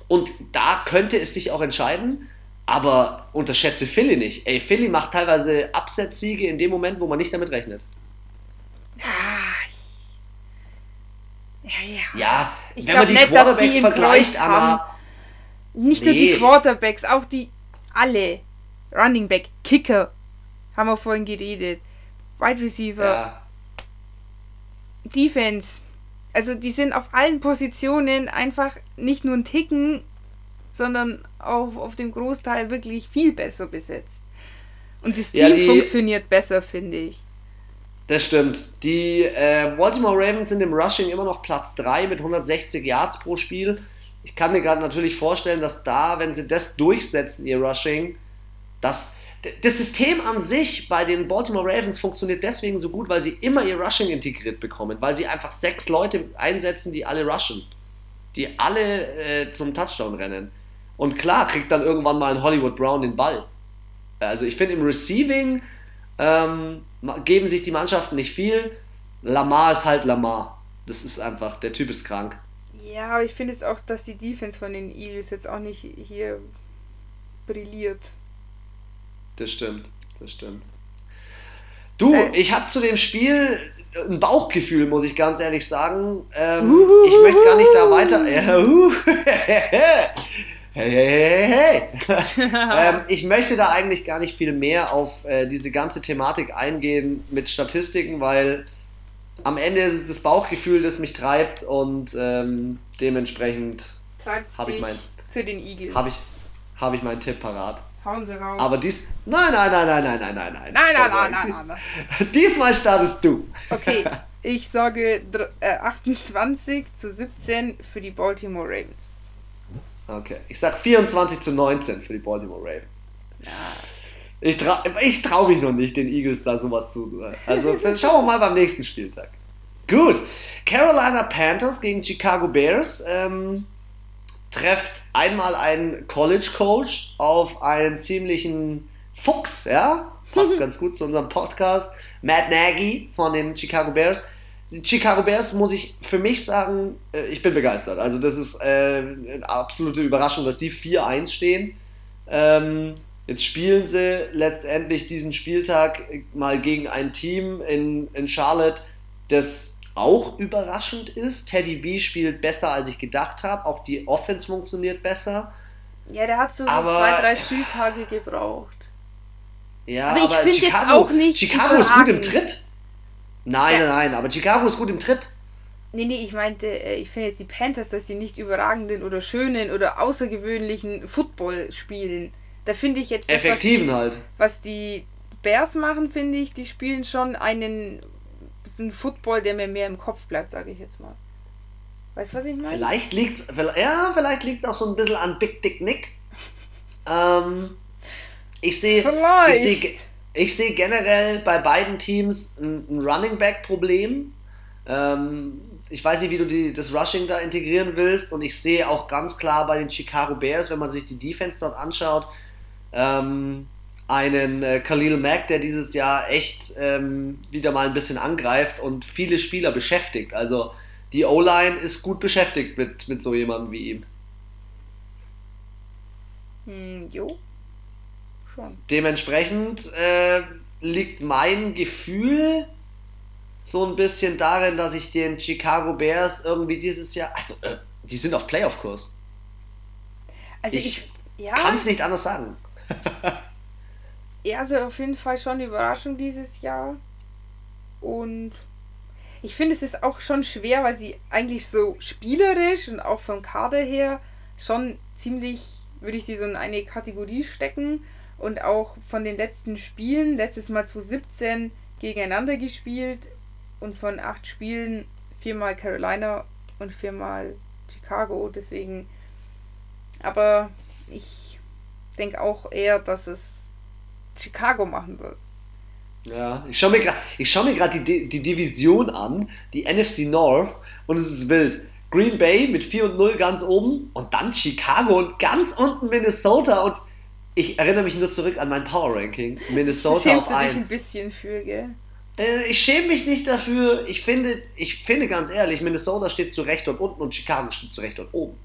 Speaker 1: und da könnte es sich auch entscheiden. Aber unterschätze Philly nicht. Ey, Philly macht teilweise Upset-Siege in dem Moment, wo man nicht damit rechnet.
Speaker 2: Ja, ich wenn man die nicht, Quarterbacks die vergleicht, aber. Nicht nee. nur die Quarterbacks, auch die alle. Running Back, Kicker, haben wir vorhin geredet. Wide Receiver. Ja. Defense. Also die sind auf allen Positionen einfach nicht nur ein Ticken, sondern auch auf dem Großteil wirklich viel besser besetzt. Und das Team ja, funktioniert besser, finde ich.
Speaker 1: Das stimmt. Die äh, Baltimore Ravens sind im Rushing immer noch Platz 3 mit 160 Yards pro Spiel. Ich kann mir gerade natürlich vorstellen, dass da, wenn sie das durchsetzen, ihr Rushing, dass das System an sich bei den Baltimore Ravens funktioniert deswegen so gut, weil sie immer ihr Rushing integriert bekommen, weil sie einfach sechs Leute einsetzen, die alle rushen, die alle äh, zum Touchdown rennen. Und klar kriegt dann irgendwann mal ein Hollywood Brown den Ball. Also ich finde im Receiving ähm, geben sich die Mannschaften nicht viel. Lamar ist halt Lamar. Das ist einfach, der Typ ist krank.
Speaker 2: Ja, aber ich finde es auch, dass die Defense von den Eagles jetzt auch nicht hier brilliert.
Speaker 1: Das stimmt, das stimmt. Du, äh, ich habe zu dem Spiel ein Bauchgefühl, muss ich ganz ehrlich sagen. Ähm, ich möchte gar nicht da weiter. Hey, hey, hey, hey. ähm, ich möchte da eigentlich gar nicht viel mehr auf äh, diese ganze Thematik eingehen mit Statistiken, weil am Ende ist es das Bauchgefühl, das mich treibt und ähm, dementsprechend habe ich mein
Speaker 2: zu den Eagles.
Speaker 1: Habe ich, hab ich meinen Tipp parat.
Speaker 2: Hauen Sie raus.
Speaker 1: Aber dies. Nein, nein, nein, nein, nein, nein, nein,
Speaker 2: nein. Nein, nein, nein, nein,
Speaker 1: nein. Diesmal startest du.
Speaker 2: Okay, ich sage 28 äh, zu 17 für die Baltimore Ravens.
Speaker 1: Okay. Ich sag 24 zu 19 für die Baltimore Ravens. Ja. Ich, tra ich traue mich noch nicht, den Eagles da sowas zu. Also schauen wir mal beim nächsten Spieltag. Gut. Carolina Panthers gegen Chicago Bears. Ähm, trefft einmal ein College Coach auf einen ziemlichen Fuchs, ja? Passt ganz gut zu unserem Podcast. Matt Nagy von den Chicago Bears Chicago Bears muss ich für mich sagen, äh, ich bin begeistert. Also das ist äh, eine absolute Überraschung, dass die 4-1 stehen. Ähm, jetzt spielen sie letztendlich diesen Spieltag mal gegen ein Team in, in Charlotte, das auch überraschend ist. Teddy B spielt besser, als ich gedacht habe. Auch die Offense funktioniert besser.
Speaker 2: Ja, der hat so, so zwei, drei Spieltage gebraucht. Ja, aber ich finde jetzt auch nicht.
Speaker 1: Chicago ist gut im Tritt. Nein, ja. nein, aber Chicago ist gut im Tritt.
Speaker 2: Nee, nee, ich meinte, äh, ich finde jetzt die Panthers, dass sie nicht überragenden oder schönen oder außergewöhnlichen Football spielen. Da finde ich jetzt
Speaker 1: das, Effektiven
Speaker 2: was
Speaker 1: die, halt.
Speaker 2: Was die Bears machen, finde ich, die spielen schon einen, einen Football, der mir mehr im Kopf bleibt, sage ich jetzt mal. Weißt du, was ich meine?
Speaker 1: Vielleicht liegt's, ja, vielleicht liegt es auch so ein bisschen an Big Dick Nick. ähm, ich sehe, ich sehe, ich sehe generell bei beiden Teams ein, ein Running Back Problem. Ähm, ich weiß nicht, wie du die, das Rushing da integrieren willst. Und ich sehe auch ganz klar bei den Chicago Bears, wenn man sich die Defense dort anschaut, ähm, einen äh, Khalil Mack, der dieses Jahr echt ähm, wieder mal ein bisschen angreift und viele Spieler beschäftigt. Also die O-Line ist gut beschäftigt mit, mit so jemandem wie ihm.
Speaker 2: Hm, jo,
Speaker 1: schon. Dementsprechend äh, liegt mein Gefühl so ein bisschen darin, dass ich den Chicago Bears irgendwie dieses Jahr, also äh, die sind auf Playoff-Kurs. Also ich, ich ja. kann es nicht anders sagen.
Speaker 2: Ja, also auf jeden Fall schon eine Überraschung dieses Jahr. Und ich finde, es ist auch schon schwer, weil sie eigentlich so spielerisch und auch vom Kader her schon ziemlich, würde ich die so in eine Kategorie stecken. Und auch von den letzten Spielen, letztes Mal 2017 gegeneinander gespielt und von acht Spielen viermal Carolina und viermal Chicago. Deswegen, aber ich denke auch eher, dass es Chicago machen wird.
Speaker 1: Ja, ich schaue mir gerade schau die, die Division an, die NFC North, und es ist wild. Green Bay mit 4 und 0 ganz oben und dann Chicago und ganz unten Minnesota und ich erinnere mich nur zurück an mein Power Ranking. Minnesota
Speaker 2: Schämst auf 1. du dich ein bisschen für, gell?
Speaker 1: Äh, ich schäme mich nicht dafür. Ich finde, ich finde ganz ehrlich, Minnesota steht zu Recht dort unten und Chicago steht zu Recht dort oben.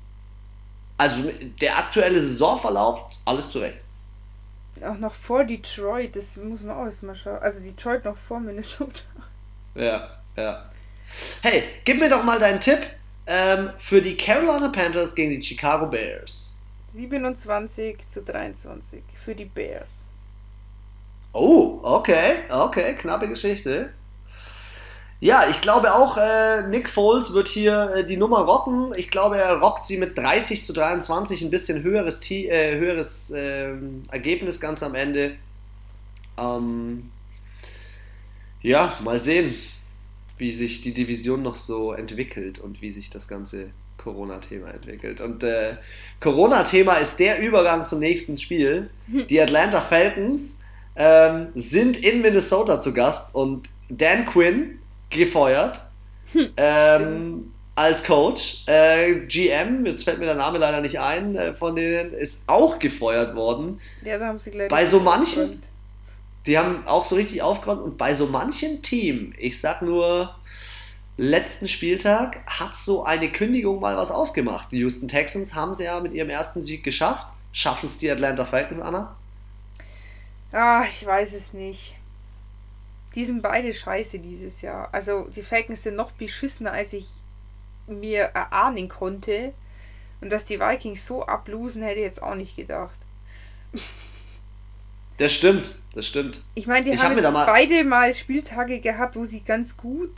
Speaker 1: Also der aktuelle Saisonverlauf, alles zu Recht.
Speaker 2: Auch noch vor Detroit, das muss man auch erstmal schauen. Also Detroit noch vor Minnesota.
Speaker 1: Ja, ja. Hey, gib mir doch mal deinen Tipp ähm, für die Carolina Panthers gegen die Chicago Bears.
Speaker 2: 27 zu 23 für die Bears.
Speaker 1: Oh, okay, okay, knappe Geschichte. Ja, ich glaube auch, äh, Nick Foles wird hier äh, die Nummer rocken. Ich glaube, er rockt sie mit 30 zu 23, ein bisschen höheres, äh, höheres ähm, Ergebnis ganz am Ende. Ähm, ja, mal sehen, wie sich die Division noch so entwickelt und wie sich das ganze Corona-Thema entwickelt. Und äh, Corona-Thema ist der Übergang zum nächsten Spiel. Die Atlanta Falcons ähm, sind in Minnesota zu Gast und Dan Quinn gefeuert hm, ähm, als Coach. Äh, GM, jetzt fällt mir der Name leider nicht ein, äh, von denen ist auch gefeuert worden.
Speaker 2: Ja, da haben sie gleich.
Speaker 1: Bei so manchen, die haben auch so richtig aufgeräumt und bei so manchen Team, ich sag nur, letzten Spieltag hat so eine Kündigung mal was ausgemacht. Die Houston Texans haben sie ja mit ihrem ersten Sieg geschafft. Schaffen es die Atlanta Falcons, Anna?
Speaker 2: Ah, ich weiß es nicht. Die sind beide scheiße dieses Jahr. Also die Falcons sind noch beschissener, als ich mir erahnen konnte. Und dass die Vikings so ablosen, hätte ich jetzt auch nicht gedacht.
Speaker 1: Das stimmt, das stimmt.
Speaker 2: Ich meine, die ich haben hab mal beide mal Spieltage gehabt, wo sie ganz gut,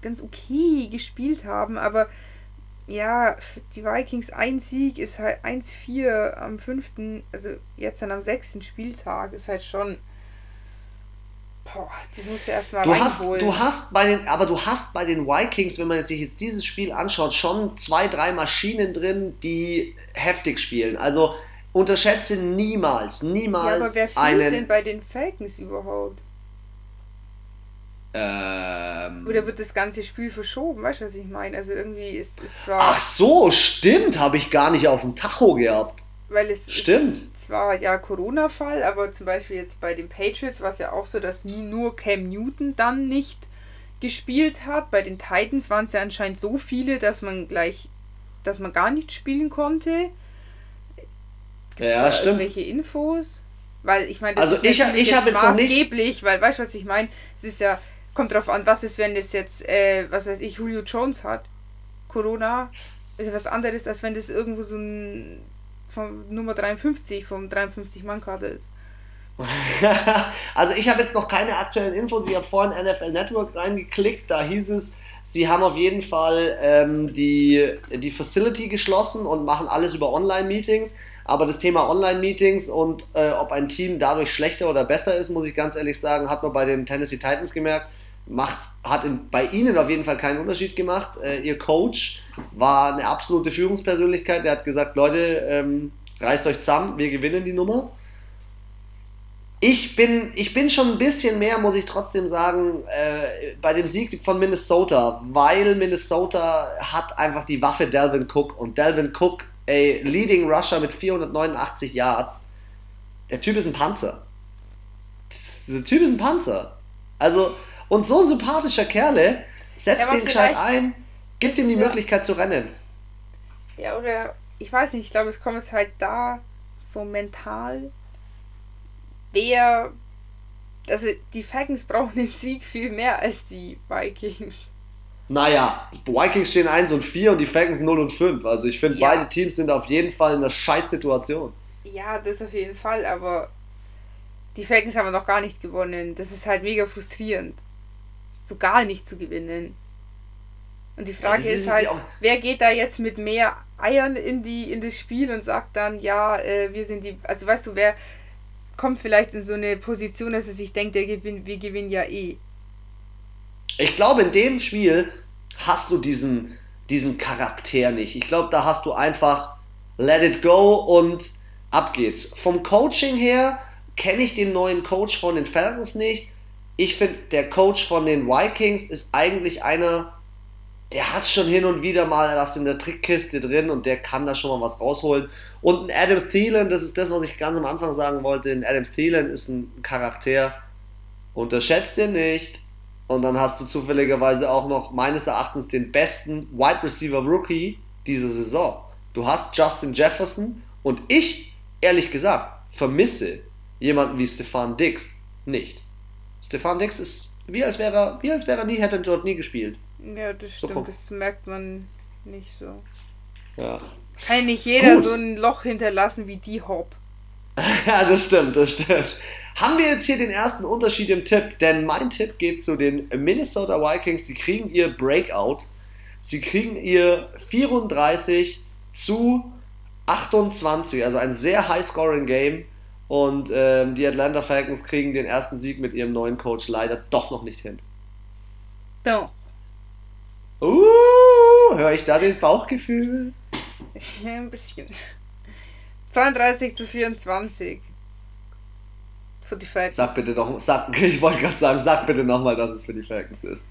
Speaker 2: ganz okay gespielt haben, aber ja, die Vikings ein Sieg ist halt 1-4 am fünften, also jetzt dann am sechsten Spieltag, ist halt schon Boah, das musst du erstmal
Speaker 1: du hast, du hast bei den, aber du hast bei den Vikings, wenn man sich jetzt dieses Spiel anschaut, schon zwei, drei Maschinen drin, die heftig spielen. Also unterschätze niemals, niemals ja, aber wer fehlt einen,
Speaker 2: denn bei den Falcons überhaupt?
Speaker 1: Ähm,
Speaker 2: Oder wird das ganze Spiel verschoben? Weißt du, was ich meine? Also irgendwie ist es zwar.
Speaker 1: Ach so, stimmt, habe ich gar nicht auf dem Tacho gehabt.
Speaker 2: Weil es
Speaker 1: Stimmt.
Speaker 2: ist zwar ja Corona-Fall, aber zum Beispiel jetzt bei den Patriots war es ja auch so, dass nur Cam Newton dann nicht gespielt hat. Bei den Titans waren es ja anscheinend so viele, dass man gleich, dass man gar nicht spielen konnte.
Speaker 1: Ja, stimmt.
Speaker 2: Irgendwelche Infos? Weil ich meine, das
Speaker 1: also
Speaker 2: ist
Speaker 1: ich, ich habe jetzt
Speaker 2: maßgeblich, weil weißt du, was ich meine? Es ist ja, kommt drauf an, was ist, wenn das jetzt, äh, was weiß ich, Julio Jones hat. Corona ist ja was anderes, als wenn das irgendwo so ein vom Nummer 53 vom 53-Mann-Kader ist.
Speaker 1: also ich habe jetzt noch keine aktuellen Infos. Ich habe vorhin NFL Network reingeklickt. Da hieß es, sie haben auf jeden Fall ähm, die, die Facility geschlossen und machen alles über Online-Meetings. Aber das Thema Online-Meetings und äh, ob ein Team dadurch schlechter oder besser ist, muss ich ganz ehrlich sagen, hat man bei den Tennessee Titans gemerkt. Macht, hat in, bei ihnen auf jeden Fall keinen Unterschied gemacht. Äh, ihr Coach war eine absolute Führungspersönlichkeit. Der hat gesagt, Leute, ähm, reißt euch zusammen, wir gewinnen die Nummer. Ich bin, ich bin schon ein bisschen mehr, muss ich trotzdem sagen, äh, bei dem Sieg von Minnesota, weil Minnesota hat einfach die Waffe Delvin Cook und Delvin Cook, ey, Leading Rusher mit 489 Yards. Der Typ ist ein Panzer. Der Typ ist ein Panzer. Also, und so ein sympathischer Kerle setzt ja, den Schalt ein, gibt ihm die Möglichkeit zu rennen.
Speaker 2: Ja, oder ich weiß nicht, ich glaube, es kommt es halt da so mental. Wer. Also die Falcons brauchen den Sieg viel mehr als die Vikings.
Speaker 1: Naja, die Vikings stehen 1 und 4 und die Falcons 0 und 5. Also ich finde, ja. beide Teams sind auf jeden Fall in einer scheiß Situation.
Speaker 2: Ja, das auf jeden Fall, aber Die Falcons haben noch gar nicht gewonnen. Das ist halt mega frustrierend. So gar nicht zu gewinnen. Und die Frage ja, ist, ist, halt, wer geht da jetzt mit mehr Eiern in, die, in das Spiel und sagt dann, ja, äh, wir sind die. Also weißt du, wer kommt vielleicht in so eine Position, dass er sich denkt, der gewinnt, wir gewinnen ja eh.
Speaker 1: Ich glaube, in dem Spiel hast du diesen, diesen Charakter nicht. Ich glaube, da hast du einfach let it go und ab geht's. Vom Coaching her kenne ich den neuen Coach von den Falcons nicht. Ich finde, der Coach von den Vikings ist eigentlich einer, der hat schon hin und wieder mal was in der Trickkiste drin und der kann da schon mal was rausholen. Und ein Adam Thielen, das ist das, was ich ganz am Anfang sagen wollte. Ein Adam Thielen ist ein Charakter, unterschätzt den nicht. Und dann hast du zufälligerweise auch noch meines Erachtens den besten Wide Receiver Rookie dieser Saison. Du hast Justin Jefferson und ich, ehrlich gesagt, vermisse jemanden wie Stefan Dix nicht. Stefan Dix ist wie als wäre er, wie als wäre er nie, hätte dort nie gespielt.
Speaker 2: Ja, das stimmt, so, das merkt man nicht so. Ja. Kann nicht jeder Gut. so ein Loch hinterlassen wie die Hop.
Speaker 1: ja, das stimmt, das stimmt. Haben wir jetzt hier den ersten Unterschied im Tipp? Denn mein Tipp geht zu den Minnesota Vikings. Sie kriegen ihr Breakout. Sie kriegen ihr 34 zu 28, also ein sehr high-scoring-Game. Und ähm, die Atlanta Falcons kriegen den ersten Sieg mit ihrem neuen Coach leider doch noch nicht hin. Doch. Uh, höre ich da den Bauchgefühl?
Speaker 2: Ein bisschen. 32 zu 24.
Speaker 1: Für die Falcons. Sag bitte noch, sag, ich wollte gerade sagen, sag bitte nochmal, dass es für die Falcons ist.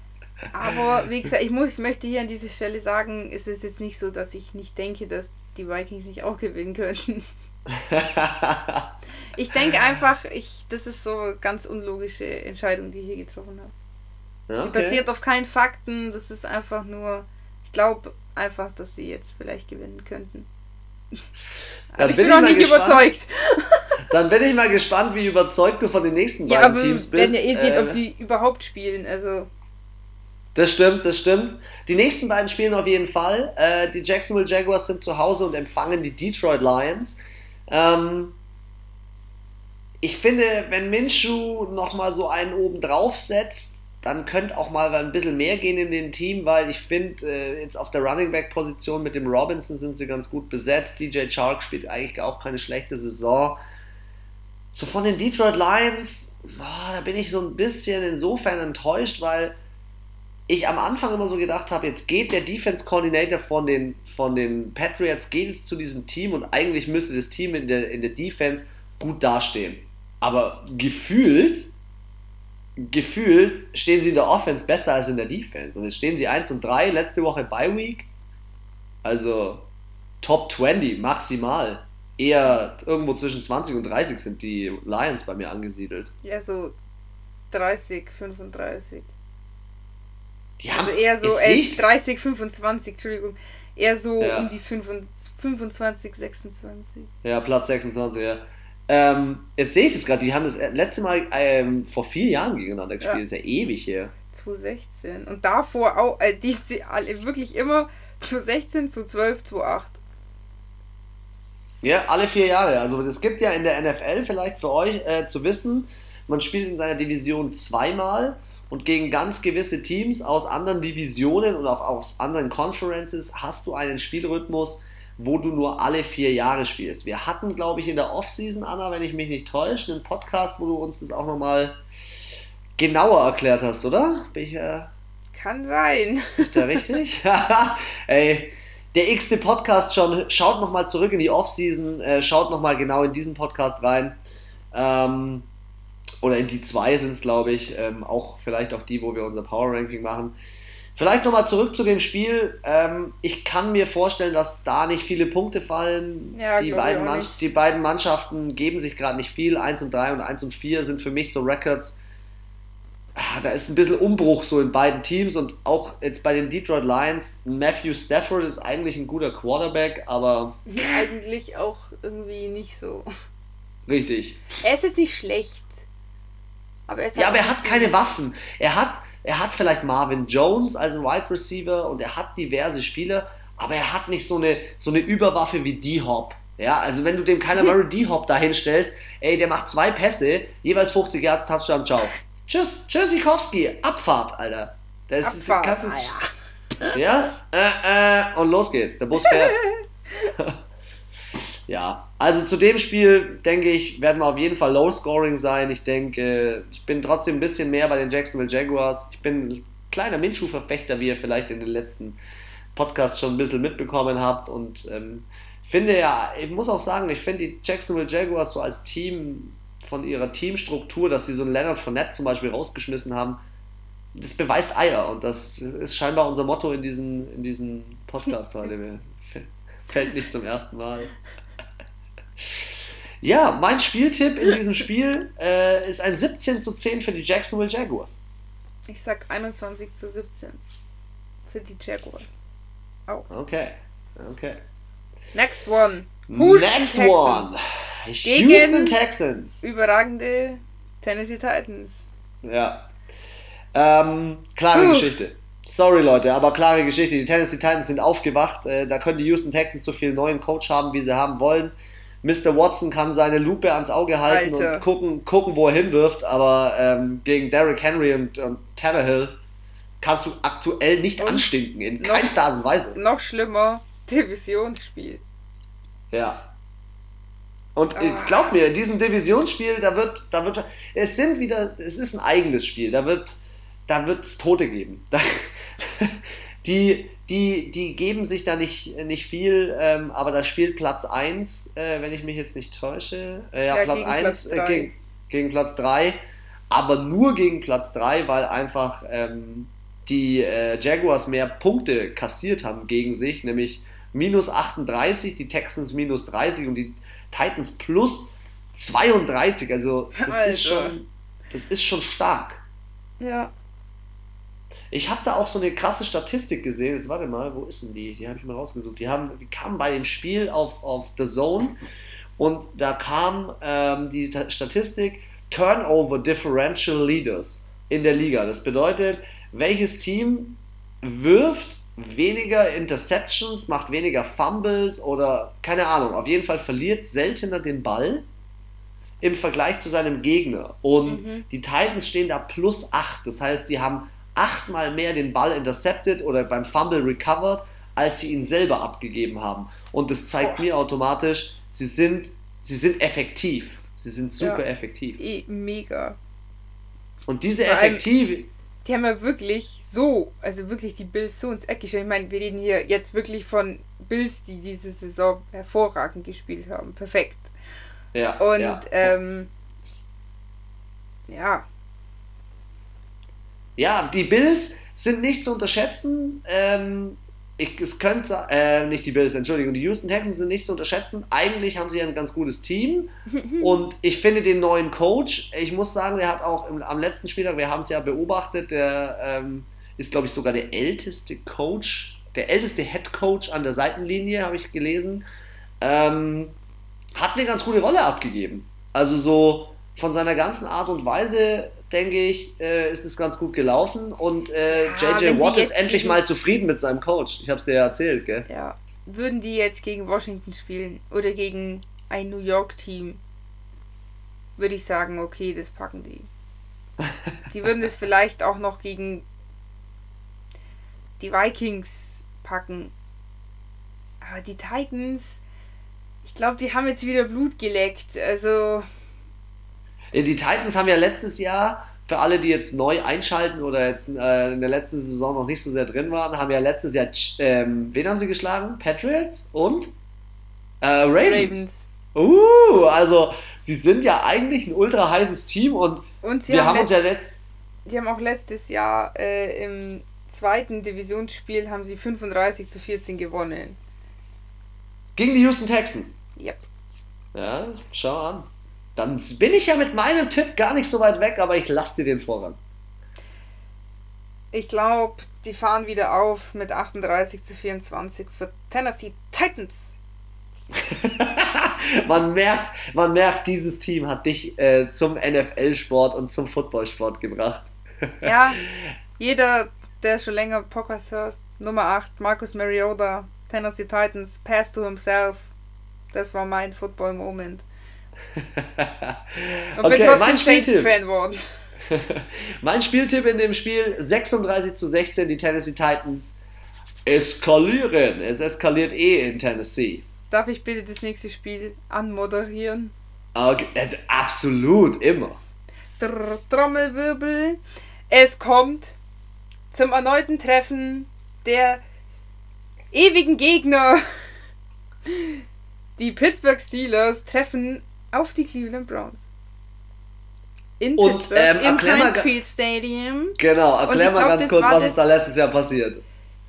Speaker 2: Aber wie gesagt, ich, muss, ich möchte hier an dieser Stelle sagen, es ist jetzt nicht so, dass ich nicht denke, dass die Vikings nicht auch gewinnen könnten. ich denke einfach, ich, das ist so eine ganz unlogische Entscheidung, die ich hier getroffen habe. Ja, okay. Die basiert auf keinen Fakten, das ist einfach nur, ich glaube einfach, dass sie jetzt vielleicht gewinnen könnten. Aber ich bin, bin noch
Speaker 1: nicht gespannt. überzeugt. Dann bin ich mal gespannt, wie überzeugt du von den nächsten beiden ja, aber Teams bist. Wir werden ja
Speaker 2: eh sehen, äh, ob sie überhaupt spielen. Also.
Speaker 1: Das stimmt, das stimmt. Die nächsten beiden spielen auf jeden Fall. Äh, die Jacksonville Jaguars sind zu Hause und empfangen die Detroit Lions. Ähm, ich finde, wenn Minshu nochmal so einen oben drauf setzt, dann könnte auch mal ein bisschen mehr gehen in dem Team, weil ich finde, äh, jetzt auf der Running Back Position mit dem Robinson sind sie ganz gut besetzt. DJ Chark spielt eigentlich auch keine schlechte Saison. So von den Detroit Lions, oh, da bin ich so ein bisschen insofern enttäuscht, weil ich am Anfang immer so gedacht habe, jetzt geht der Defense Coordinator von den, von den Patriots, geht jetzt zu diesem Team und eigentlich müsste das Team in der, in der Defense gut dastehen. Aber gefühlt gefühlt stehen sie in der Offense besser als in der Defense. Und jetzt stehen sie 1 und 3, letzte Woche bei Week. Also Top 20 maximal. Eher irgendwo zwischen 20 und 30 sind die Lions bei mir angesiedelt.
Speaker 2: Ja, so 30, 35. Die also eher so äh, 30, 25, Entschuldigung. Eher so ja. um die 25, 26.
Speaker 1: Ja, Platz 26, ja. Ähm, jetzt sehe ich das gerade, die haben das letzte Mal ähm, vor vier Jahren gegeneinander gespielt, ja. ist ja ewig her.
Speaker 2: 2016. Und davor auch, äh, die alle wirklich immer 2016, 2012, 2008.
Speaker 1: Ja, alle vier Jahre. Also es gibt ja in der NFL vielleicht für euch äh, zu wissen, man spielt in seiner Division zweimal und gegen ganz gewisse Teams aus anderen Divisionen und auch aus anderen Conferences hast du einen Spielrhythmus, wo du nur alle vier Jahre spielst. Wir hatten, glaube ich, in der Offseason, Anna, wenn ich mich nicht täusche, einen Podcast, wo du uns das auch nochmal genauer erklärt hast, oder? Ich, äh,
Speaker 2: Kann sein.
Speaker 1: Ist da richtig? Ey, der x-te Podcast schon. Schaut nochmal zurück in die Offseason, äh, schaut nochmal genau in diesen Podcast rein. Ähm, oder in die zwei sind es, glaube ich. Ähm, auch vielleicht auch die, wo wir unser Power Ranking machen. Vielleicht nochmal zurück zu dem Spiel. Ähm, ich kann mir vorstellen, dass da nicht viele Punkte fallen. Ja, die, beiden die, beiden Mannschaften geben sich gerade nicht viel. 1 und 3 und 1 und 4 sind für mich so Records. Ah, da ist ein bisschen Umbruch so in beiden Teams und auch jetzt bei den Detroit Lions. Matthew Stafford ist eigentlich ein guter Quarterback, aber.
Speaker 2: eigentlich auch irgendwie nicht so.
Speaker 1: Richtig.
Speaker 2: Er ist jetzt nicht schlecht.
Speaker 1: Aber er ist ja, aber er hat keine Waffen. Er hat er hat vielleicht Marvin Jones als Wide Receiver und er hat diverse Spieler, aber er hat nicht so eine, so eine Überwaffe wie D-Hop Ja, also wenn du dem Kyler Murray D-Hop da hinstellst, ey, der macht zwei Pässe, jeweils 50 Yards, Touchdown, ciao. Tschüss, Tschüssikowski, Abfahrt, Alter. Das Abfahrt, kannst du, ja. ja, äh, äh, und los geht's, der Bus fährt. ja, also zu dem Spiel, denke ich, werden wir auf jeden Fall Low-Scoring sein. Ich denke, ich bin trotzdem ein bisschen mehr bei den Jacksonville Jaguars. Ich bin ein kleiner Minschuh-Verfechter, wie ihr vielleicht in den letzten Podcasts schon ein bisschen mitbekommen habt. Und ähm, finde ja, ich muss auch sagen, ich finde die Jacksonville Jaguars so als Team von ihrer Teamstruktur, dass sie so einen Leonard Fournette zum Beispiel rausgeschmissen haben, das beweist Eier und das ist scheinbar unser Motto in diesem in diesen Podcast heute. Fällt nicht zum ersten Mal. Ja, mein Spieltipp in diesem Spiel äh, ist ein 17 zu 10 für die Jacksonville Jaguars.
Speaker 2: Ich sag 21 zu 17 für die Jaguars.
Speaker 1: Oh. Okay, okay.
Speaker 2: Next one. Houston Next Texans. one.
Speaker 1: Gegen Houston Texans.
Speaker 2: Überragende Tennessee Titans.
Speaker 1: Ja. Ähm, klare Puh. Geschichte. Sorry Leute, aber klare Geschichte. Die Tennessee Titans sind aufgewacht. Äh, da können die Houston Texans so viel neuen Coach haben, wie sie haben wollen. Mr. Watson kann seine Lupe ans Auge halten Alter. und gucken, gucken, wo er hinwirft, aber ähm, gegen Derrick Henry und, und Tannehill kannst du aktuell nicht und anstinken, in noch, keinster Art und Weise.
Speaker 2: Noch schlimmer, Divisionsspiel.
Speaker 1: Ja. Und ah. glaub mir, in diesem Divisionsspiel, da wird, da wird, es sind wieder, es ist ein eigenes Spiel, da wird, da wird es Tote geben. Da, die, die, die geben sich da nicht, nicht viel, ähm, aber da spielt Platz 1, äh, wenn ich mich jetzt nicht täusche. Äh, ja, ja, Platz 1 äh, gegen, gegen, Platz 3, aber nur gegen Platz 3, weil einfach ähm, die äh, Jaguars mehr Punkte kassiert haben gegen sich, nämlich minus 38, die Texans minus 30 und die Titans plus 32. Also das Alter. ist schon, das ist schon stark.
Speaker 2: Ja.
Speaker 1: Ich habe da auch so eine krasse Statistik gesehen. Jetzt warte mal, wo ist denn die? Die habe ich mal rausgesucht. Die, haben, die kamen bei dem Spiel auf, auf The Zone und da kam ähm, die Statistik Turnover Differential Leaders in der Liga. Das bedeutet, welches Team wirft weniger Interceptions, macht weniger Fumbles oder keine Ahnung. Auf jeden Fall verliert seltener den Ball im Vergleich zu seinem Gegner. Und mhm. die Titans stehen da plus 8. Das heißt, die haben achtmal mehr den Ball intercepted oder beim Fumble recovered, als sie ihn selber abgegeben haben. Und das zeigt oh. mir automatisch, sie sind, sie sind effektiv. Sie sind super ja, effektiv.
Speaker 2: Eh, mega.
Speaker 1: Und diese effektive.
Speaker 2: Die haben ja wirklich so, also wirklich die Bills so ins Eck gestellt. Ich meine, wir reden hier jetzt wirklich von Bills, die diese Saison hervorragend gespielt haben. Perfekt.
Speaker 1: Ja.
Speaker 2: Und
Speaker 1: ja.
Speaker 2: Ähm, ja,
Speaker 1: ja, die Bills sind nicht zu unterschätzen. Ähm, ich, es könnte, äh, nicht die Bills, Entschuldigung, die Houston Texans sind nicht zu unterschätzen. Eigentlich haben sie ein ganz gutes Team und ich finde den neuen Coach, ich muss sagen, der hat auch im, am letzten Spieltag, wir haben es ja beobachtet, der ähm, ist, glaube ich, sogar der älteste Coach, der älteste Head Coach an der Seitenlinie, habe ich gelesen. Ähm, hat eine ganz gute Rolle abgegeben. Also so von seiner ganzen Art und Weise denke ich, äh, ist es ganz gut gelaufen und äh, ja, JJ Watt ist endlich mal zufrieden mit seinem Coach. Ich habe es dir ja erzählt, gell?
Speaker 2: Ja. Würden die jetzt gegen Washington spielen oder gegen ein New York-Team, würde ich sagen, okay, das packen die. Die würden das vielleicht auch noch gegen die Vikings packen. Aber die Titans, ich glaube, die haben jetzt wieder Blut geleckt. Also
Speaker 1: die Titans haben ja letztes Jahr, für alle, die jetzt neu einschalten oder jetzt äh, in der letzten Saison noch nicht so sehr drin waren, haben ja letztes Jahr, ähm, wen haben sie geschlagen? Patriots und äh, Ravens. Ravens. Uh, also die sind ja eigentlich ein ultra heißes Team und,
Speaker 2: und wir haben, haben uns ja letzt Die haben auch letztes Jahr äh, im zweiten Divisionsspiel haben sie 35 zu 14 gewonnen.
Speaker 1: Gegen die Houston Texans?
Speaker 2: Yep.
Speaker 1: Ja, schau an. Dann bin ich ja mit meinem Tipp gar nicht so weit weg, aber ich lasse dir den Vorrang.
Speaker 2: Ich glaube, die fahren wieder auf mit 38 zu 24 für Tennessee Titans.
Speaker 1: man, merkt, man merkt, dieses Team hat dich äh, zum NFL-Sport und zum Footballsport gebracht.
Speaker 2: ja, jeder, der schon länger Podcast hört, Nummer 8, Marcus Mariota, Tennessee Titans, Pass to himself, Das war mein Football-Moment.
Speaker 1: Und okay, bin trotzdem Saints-Fan worden. mein Spieltipp in dem Spiel: 36 zu 16, die Tennessee Titans eskalieren. Es eskaliert eh in Tennessee.
Speaker 2: Darf ich bitte das nächste Spiel anmoderieren?
Speaker 1: Okay, äh, absolut, immer.
Speaker 2: Dr Trommelwirbel. Es kommt zum erneuten Treffen der ewigen Gegner. Die Pittsburgh Steelers treffen auf die Cleveland Browns. In und, Pittsburgh, ähm, im Field Stadium. Genau, erklär mal ganz kurz, was ist da letztes Jahr passiert.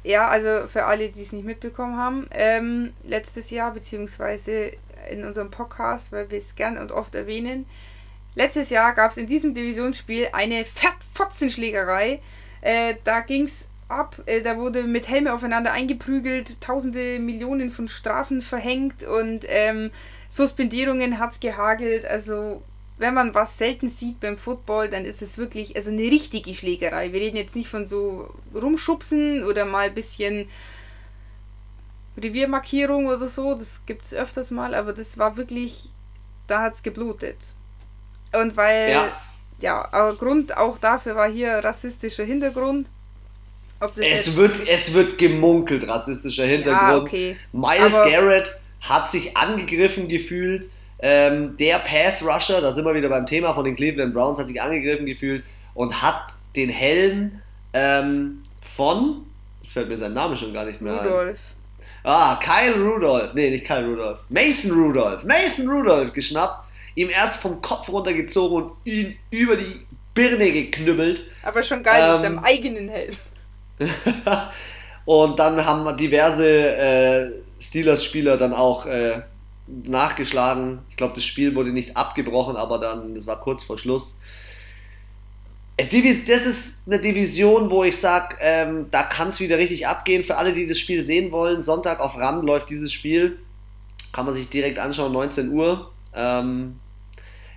Speaker 2: Ja, also für alle, die es nicht mitbekommen haben, ähm, letztes Jahr, beziehungsweise in unserem Podcast, weil wir es gern und oft erwähnen, letztes Jahr gab es in diesem Divisionsspiel eine Fettfotzenschlägerei. Äh, da ging es ab, äh, da wurde mit Helme aufeinander eingeprügelt, tausende Millionen von Strafen verhängt und ähm, Suspendierungen hat es gehagelt. Also wenn man was selten sieht beim Football, dann ist es wirklich also eine richtige Schlägerei. Wir reden jetzt nicht von so rumschubsen oder mal ein bisschen Reviermarkierung oder so. Das gibt es öfters mal, aber das war wirklich, da hat es geblutet. Und weil, ja. ja, Grund auch dafür war hier rassistischer
Speaker 1: Hintergrund. es, wird, es wird gemunkelt, rassistischer Hintergrund. Ja, okay. Miles aber Garrett hat sich angegriffen gefühlt ähm, der Pass-Rusher, da sind wir wieder beim Thema von den Cleveland Browns, hat sich angegriffen gefühlt und hat den Helm ähm, von, jetzt fällt mir sein Name schon gar nicht mehr Rudolph. ein. Ah, Kyle Rudolph, nee, nicht Kyle Rudolph, Mason Rudolph, Mason Rudolph geschnappt, ihm erst vom Kopf runtergezogen und ihn über die Birne geknüppelt.
Speaker 2: Aber schon geil ähm, mit seinem eigenen Helm.
Speaker 1: und dann haben diverse äh, Steelers-Spieler dann auch äh, nachgeschlagen. Ich glaube, das Spiel wurde nicht abgebrochen, aber dann, das war kurz vor Schluss. Äh, das ist eine Division, wo ich sage, ähm, da kann es wieder richtig abgehen. Für alle, die das Spiel sehen wollen, Sonntag auf RAM läuft dieses Spiel. Kann man sich direkt anschauen, 19 Uhr. Ähm,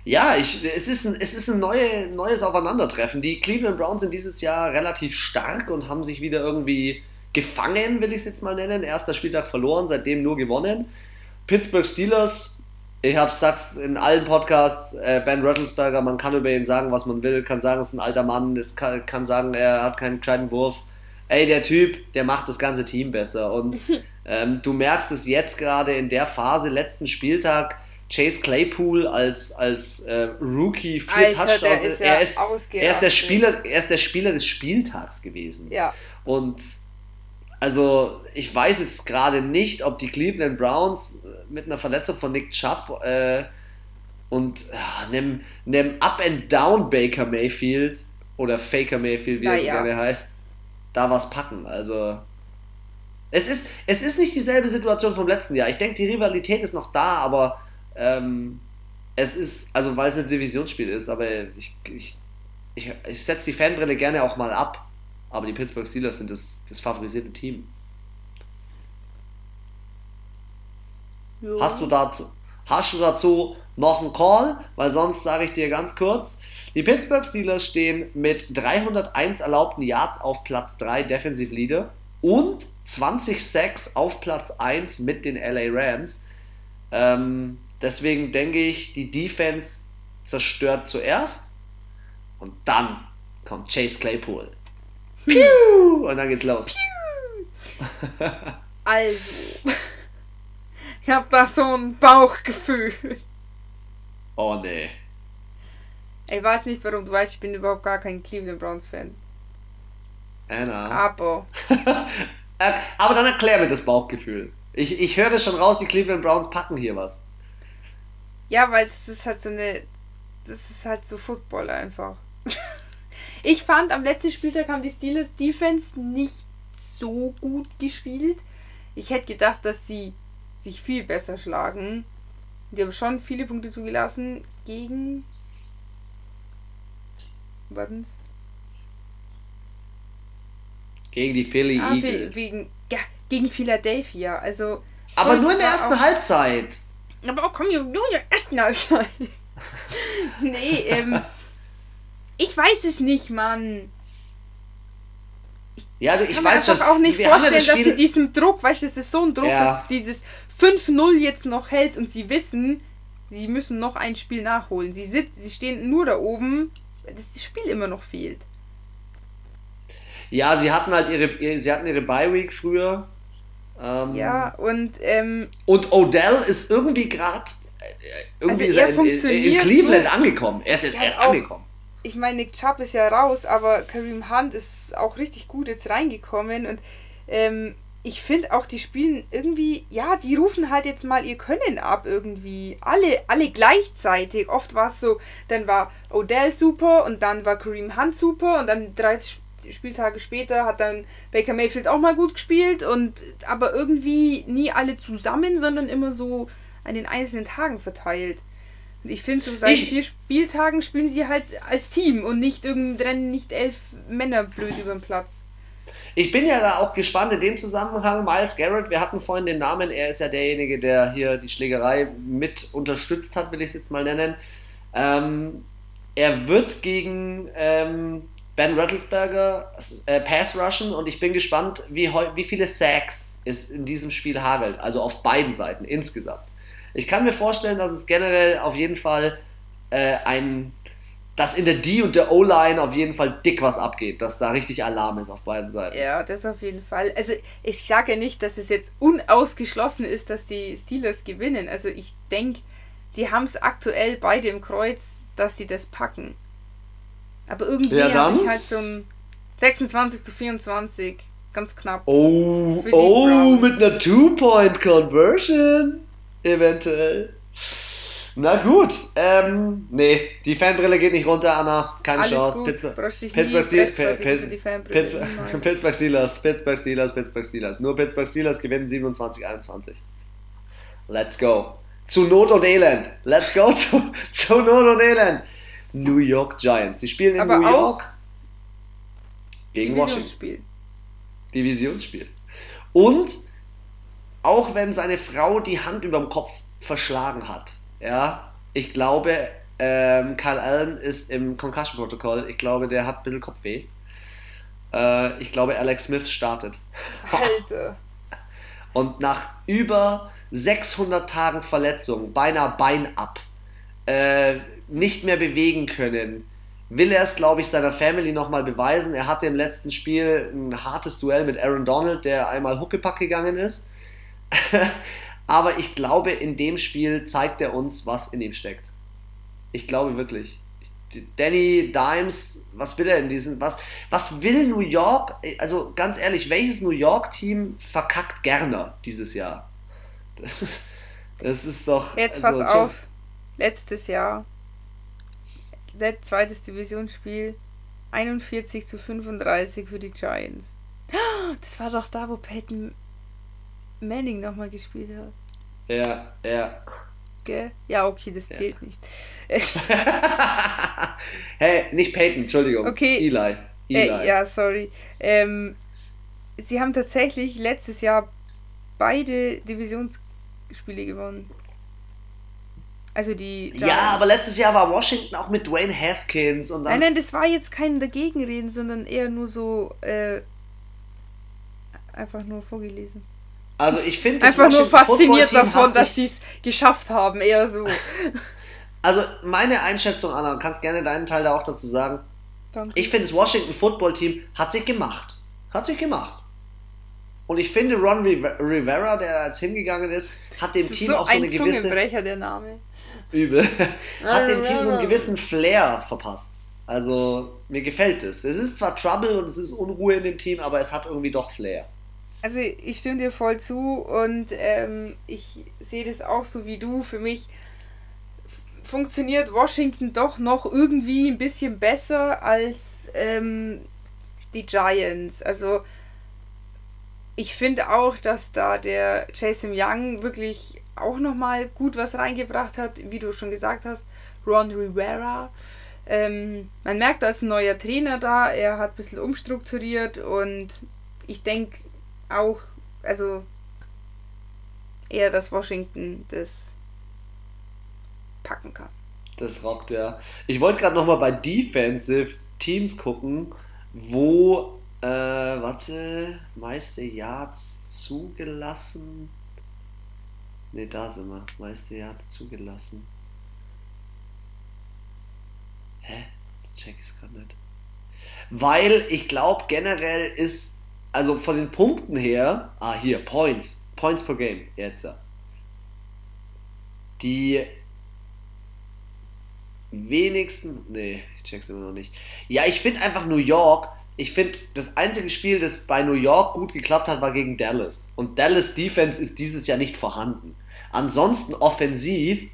Speaker 1: ja, ich, es ist ein, es ist ein neue, neues Aufeinandertreffen. Die Cleveland Browns sind dieses Jahr relativ stark und haben sich wieder irgendwie gefangen, will ich es jetzt mal nennen. Erster Spieltag verloren, seitdem nur gewonnen. Pittsburgh Steelers, ich habe sag's in allen Podcasts, äh, Ben Rattlesberger, man kann über ihn sagen, was man will, kann sagen, es ist ein alter Mann, es kann, kann sagen, er hat keinen gescheiten Wurf. Ey, der Typ, der macht das ganze Team besser. Und ähm, du merkst es jetzt gerade in der Phase, letzten Spieltag, Chase Claypool als, als äh, Rookie vier Alter, Touchdowns. Ist ja er, ist, er, ist der Spieler, er ist der Spieler des Spieltags gewesen. Ja. Und also ich weiß jetzt gerade nicht, ob die Cleveland Browns mit einer Verletzung von Nick Chubb äh, und ja, einem, einem Up-and-Down Baker Mayfield oder Faker Mayfield, wie er ja. gerne heißt, da was packen. Also es ist, es ist nicht dieselbe Situation vom letzten Jahr. Ich denke, die Rivalität ist noch da, aber ähm, es ist, also weil es ein Divisionsspiel ist, aber ich, ich, ich, ich setze die Fanbrille gerne auch mal ab aber die Pittsburgh Steelers sind das, das favorisierte Team. Ja. Hast, du dazu, hast du dazu noch einen Call? Weil sonst sage ich dir ganz kurz. Die Pittsburgh Steelers stehen mit 301 erlaubten Yards auf Platz 3 Defensive Leader und 20 Sacks auf Platz 1 mit den LA Rams. Ähm, deswegen denke ich, die Defense zerstört zuerst und dann kommt Chase Claypool. Piu! Und dann geht's los. Piu!
Speaker 2: Also, ich hab da so ein Bauchgefühl.
Speaker 1: Oh nee.
Speaker 2: Ich weiß nicht warum, du weißt, ich bin überhaupt gar kein Cleveland Browns Fan. Anna. Aber.
Speaker 1: Äh, aber dann erklär mir das Bauchgefühl. Ich, ich höre schon raus, die Cleveland Browns packen hier was.
Speaker 2: Ja, weil es ist halt so eine. Das ist halt so Football einfach. Ich fand, am letzten Spieltag haben die Steelers Defense nicht so gut gespielt. Ich hätte gedacht, dass sie sich viel besser schlagen. Die haben schon viele Punkte zugelassen gegen. Warten's.
Speaker 1: Gegen die Philly ah, Eagles.
Speaker 2: Wegen, ja, gegen Philadelphia. Also.
Speaker 1: Aber nur in der ersten auch, Halbzeit.
Speaker 2: Aber auch komm, nur in der ersten Halbzeit. nee, ähm. Ich weiß es nicht, Mann.
Speaker 1: Ich,
Speaker 2: Ja, du, ich kann weiß mir einfach schon, auch nicht vorstellen, das dass sie diesem Druck, weißt du, das ist so ein Druck, ja. dass du dieses 5-0 jetzt noch hältst und sie wissen, sie müssen noch ein Spiel nachholen. Sie, sitzen, sie stehen nur da oben, dass das Spiel immer noch fehlt.
Speaker 1: Ja, sie hatten halt ihre, sie hatten ihre Bye-Week früher.
Speaker 2: Ähm, ja, und. Ähm,
Speaker 1: und Odell ist irgendwie gerade. Äh, irgendwie also ist er in, in, Cleveland so, angekommen. Er ist jetzt erst angekommen.
Speaker 2: Ich meine, Nick Chubb ist ja raus, aber Kareem Hunt ist auch richtig gut jetzt reingekommen und ähm, ich finde auch, die spielen irgendwie, ja, die rufen halt jetzt mal ihr Können ab irgendwie. Alle, alle gleichzeitig. Oft war es so, dann war Odell super und dann war Kareem Hunt super und dann drei Spieltage später hat dann Baker Mayfield auch mal gut gespielt und aber irgendwie nie alle zusammen, sondern immer so an den einzelnen Tagen verteilt. Ich finde, so seit vier Spieltagen spielen sie halt als Team und nicht irgendwann nicht elf Männer blöd über den Platz.
Speaker 1: Ich bin ja da auch gespannt in dem Zusammenhang. Miles Garrett, wir hatten vorhin den Namen, er ist ja derjenige, der hier die Schlägerei mit unterstützt hat, will ich es jetzt mal nennen. Ähm, er wird gegen ähm, Ben Rattlesberger äh, Pass rushen und ich bin gespannt, wie, wie viele Sacks es in diesem Spiel hagelt, also auf beiden Seiten insgesamt. Ich kann mir vorstellen, dass es generell auf jeden Fall äh, ein, dass in der D und der O-Line auf jeden Fall dick was abgeht, dass da richtig Alarm ist auf beiden Seiten.
Speaker 2: Ja, das auf jeden Fall. Also ich sage ja nicht, dass es jetzt unausgeschlossen ist, dass die Steelers gewinnen. Also ich denke, die haben es aktuell beide im Kreuz, dass sie das packen. Aber irgendwie ja, habe ich halt so ein 26 zu 24. Ganz knapp.
Speaker 1: Oh, oh mit einer Two-Point-Conversion. Eventuell. Na gut, ähm, nee, die Fanbrille geht nicht runter, Anna. Keine Alles Chance. Pittsburgh, Pittsburgh, Pittsburgh Steelers, Pittsburgh Steelers, Pittsburgh Steelers. Nur Pittsburgh Steelers gewinnen 27-21. Let's go. Zu Not und Elend. Let's go zu, zu Not und Elend. New York Giants. Sie spielen in Aber New York gegen Washington. Divisionsspiel. Und auch wenn seine Frau die Hand über dem Kopf verschlagen hat, ja, ich glaube, ähm, Kyle Allen ist im Concussion-Protokoll. Ich glaube, der hat ein bisschen Kopfweh. Äh, ich glaube, Alex Smith startet. Alter. Und nach über 600 Tagen Verletzung, beinahe Bein ab, äh, nicht mehr bewegen können, will er es, glaube ich, seiner Family nochmal beweisen. Er hatte im letzten Spiel ein hartes Duell mit Aaron Donald, der einmal Huckepack gegangen ist. Aber ich glaube, in dem Spiel zeigt er uns, was in ihm steckt. Ich glaube wirklich. Danny Dimes, was will er in diesem, was, was will New York, also ganz ehrlich, welches New York-Team verkackt gerne dieses Jahr? Das, ist doch.
Speaker 2: Jetzt also, pass auf, letztes Jahr zweites Divisionsspiel 41 zu 35 für die Giants. Das war doch da, wo Peyton Manning nochmal gespielt hat.
Speaker 1: Ja, ja.
Speaker 2: Gell? Ja, okay, das zählt ja. nicht.
Speaker 1: hey, nicht Peyton, Entschuldigung. Okay. Eli.
Speaker 2: Eli. Äh, ja, sorry. Ähm, sie haben tatsächlich letztes Jahr beide Divisionsspiele gewonnen. Also die.
Speaker 1: Giants. Ja, aber letztes Jahr war Washington auch mit Dwayne Haskins und
Speaker 2: dann. Nein, nein, das war jetzt kein Dagegenreden, sondern eher nur so äh, einfach nur vorgelesen.
Speaker 1: Also ich finde
Speaker 2: einfach nur fasziniert davon, dass sie es geschafft haben, eher so.
Speaker 1: Also meine Einschätzung, Anna, du kannst gerne deinen Teil da auch dazu sagen. Danke. Ich finde, das Washington Football Team hat sich gemacht. Hat sich gemacht. Und ich finde, Ron Rivera, der jetzt hingegangen ist, hat dem Team so auch so eine gewisse.
Speaker 2: Zungenbrecher, der Name
Speaker 1: übel, hat dem Team so einen gewissen Flair verpasst. Also mir gefällt es. Es ist zwar Trouble und es ist Unruhe in dem Team, aber es hat irgendwie doch Flair.
Speaker 2: Also ich stimme dir voll zu und ähm, ich sehe das auch so wie du. Für mich funktioniert Washington doch noch irgendwie ein bisschen besser als ähm, die Giants. Also ich finde auch, dass da der Jason Young wirklich auch nochmal gut was reingebracht hat, wie du schon gesagt hast, Ron Rivera. Ähm, man merkt, da ist ein neuer Trainer da, er hat ein bisschen umstrukturiert und ich denke auch, also eher, dass Washington das packen kann.
Speaker 1: Das rockt ja. Ich wollte gerade nochmal bei Defensive Teams gucken, wo Äh, warte, meiste Yards zugelassen. Ne, da sind wir. Meiste Yards zugelassen. Hä? Check ich gerade nicht. Weil ich glaube, generell ist, also von den Punkten her, ah, hier, Points. Points per Game, jetzt. Die wenigsten, nee, ich check's immer noch nicht. Ja, ich finde einfach New York, ich finde, das einzige Spiel, das bei New York gut geklappt hat, war gegen Dallas. Und Dallas Defense ist dieses Jahr nicht vorhanden. Ansonsten offensiv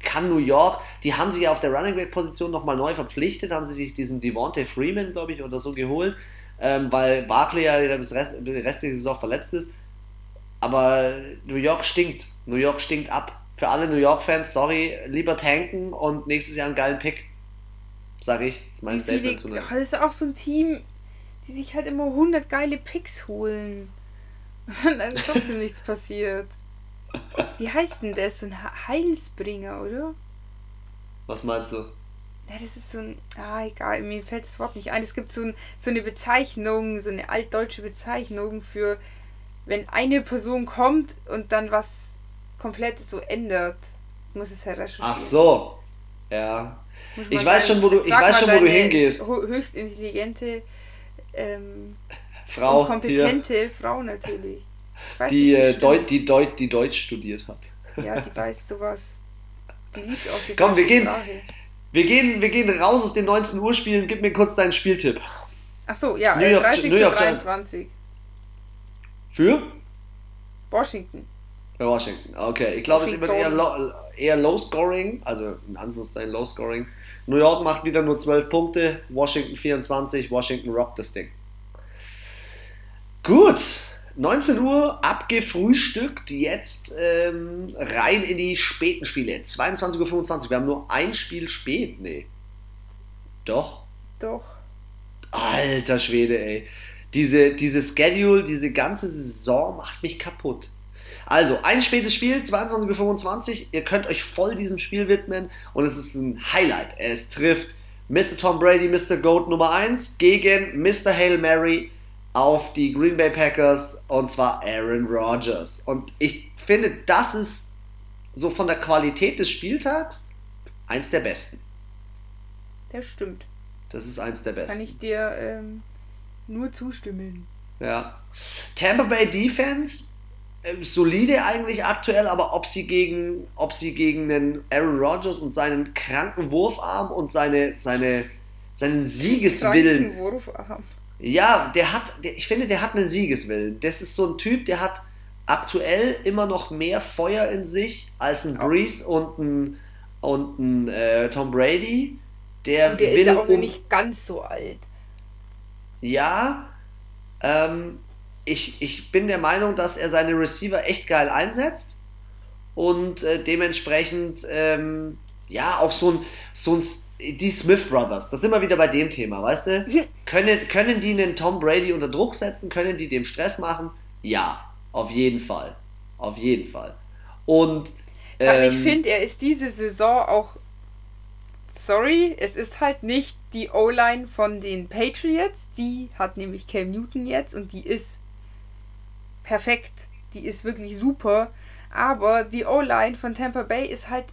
Speaker 1: kann New York, die haben sich ja auf der Running Back Position nochmal neu verpflichtet, haben sie sich diesen Devontae Freeman, glaube ich, oder so geholt, ähm, weil Barkley ja bis Rest, die restliche Saison verletzt ist. Aber New York stinkt. New York stinkt ab. Für alle New York-Fans, sorry, lieber tanken und nächstes Jahr einen geilen Pick. Sag ich. Das ist mein
Speaker 2: Statement zu Das ist auch so ein Team, die sich halt immer 100 geile Picks holen. Und dann trotzdem nichts passiert. Wie heißt denn das? Ein Heilsbringer, oder?
Speaker 1: Was meinst du?
Speaker 2: Ja, das ist so ein. Ah, egal, mir fällt das Wort nicht ein. Es gibt so, ein, so eine Bezeichnung, so eine altdeutsche Bezeichnung für, wenn eine Person kommt und dann was komplett so ändert. Ich muss es halt recherchieren.
Speaker 1: Ach so. Ja. Ich weiß schon, wo du, ich weiß schon, wo du hingehst.
Speaker 2: Höchst intelligente, ähm, Frau. kompetente hier. Frau natürlich
Speaker 1: die, äh, Deut, die, Deut, die Deutsch studiert hat.
Speaker 2: Ja, die weiß sowas. Die liebt auch die
Speaker 1: Komm, wir gehen, wir, gehen, wir gehen raus aus den 19 Uhr Spielen. Gib mir kurz deinen Spieltipp.
Speaker 2: Ach so, ja, New York, 30 New York 23.
Speaker 1: Für?
Speaker 2: Washington.
Speaker 1: Für Washington, okay. Ich glaube, es wird eher, low, eher Low Scoring, also in Anführungszeichen Low Scoring. New York macht wieder nur 12 Punkte, Washington 24, Washington rockt das Ding. Gut, 19 Uhr abgefrühstückt, jetzt ähm, rein in die späten Spiele. 22.25 Uhr, wir haben nur ein Spiel spät. Nee. Doch?
Speaker 2: Doch.
Speaker 1: Alter Schwede, ey. Diese, diese Schedule, diese ganze Saison macht mich kaputt. Also, ein spätes Spiel, 22.25 Uhr. Ihr könnt euch voll diesem Spiel widmen und es ist ein Highlight. Es trifft Mr. Tom Brady, Mr. Goat Nummer 1 gegen Mr. Hail Mary, auf die Green Bay Packers und zwar Aaron Rodgers. Und ich finde, das ist so von der Qualität des Spieltags eins der besten.
Speaker 2: Das stimmt.
Speaker 1: Das ist eins der besten.
Speaker 2: Kann ich dir ähm, nur zustimmen.
Speaker 1: Ja. Tampa Bay Defense äh, solide eigentlich aktuell, aber ob sie gegen ob sie gegen den Aaron Rodgers und seinen kranken Wurfarm und seine seine seinen Siegeswillen kranken Wurfarm ja, der hat, der, ich finde, der hat einen Siegeswillen. Das ist so ein Typ, der hat aktuell immer noch mehr Feuer in sich als ein Breeze und ein, und ein äh, Tom Brady.
Speaker 2: Der, der ist ja auch um, nicht ganz so alt.
Speaker 1: Ja, ähm, ich, ich bin der Meinung, dass er seine Receiver echt geil einsetzt und äh, dementsprechend ähm, ja auch so ein, so ein die Smith Brothers, das sind wir wieder bei dem Thema, weißt du? können, können die einen Tom Brady unter Druck setzen? Können die dem Stress machen? Ja, auf jeden Fall. Auf jeden Fall. Und.
Speaker 2: Ähm, ich finde, er ist diese Saison auch. Sorry, es ist halt nicht die O-Line von den Patriots. Die hat nämlich Cam Newton jetzt und die ist perfekt. Die ist wirklich super. Aber die O-Line von Tampa Bay ist halt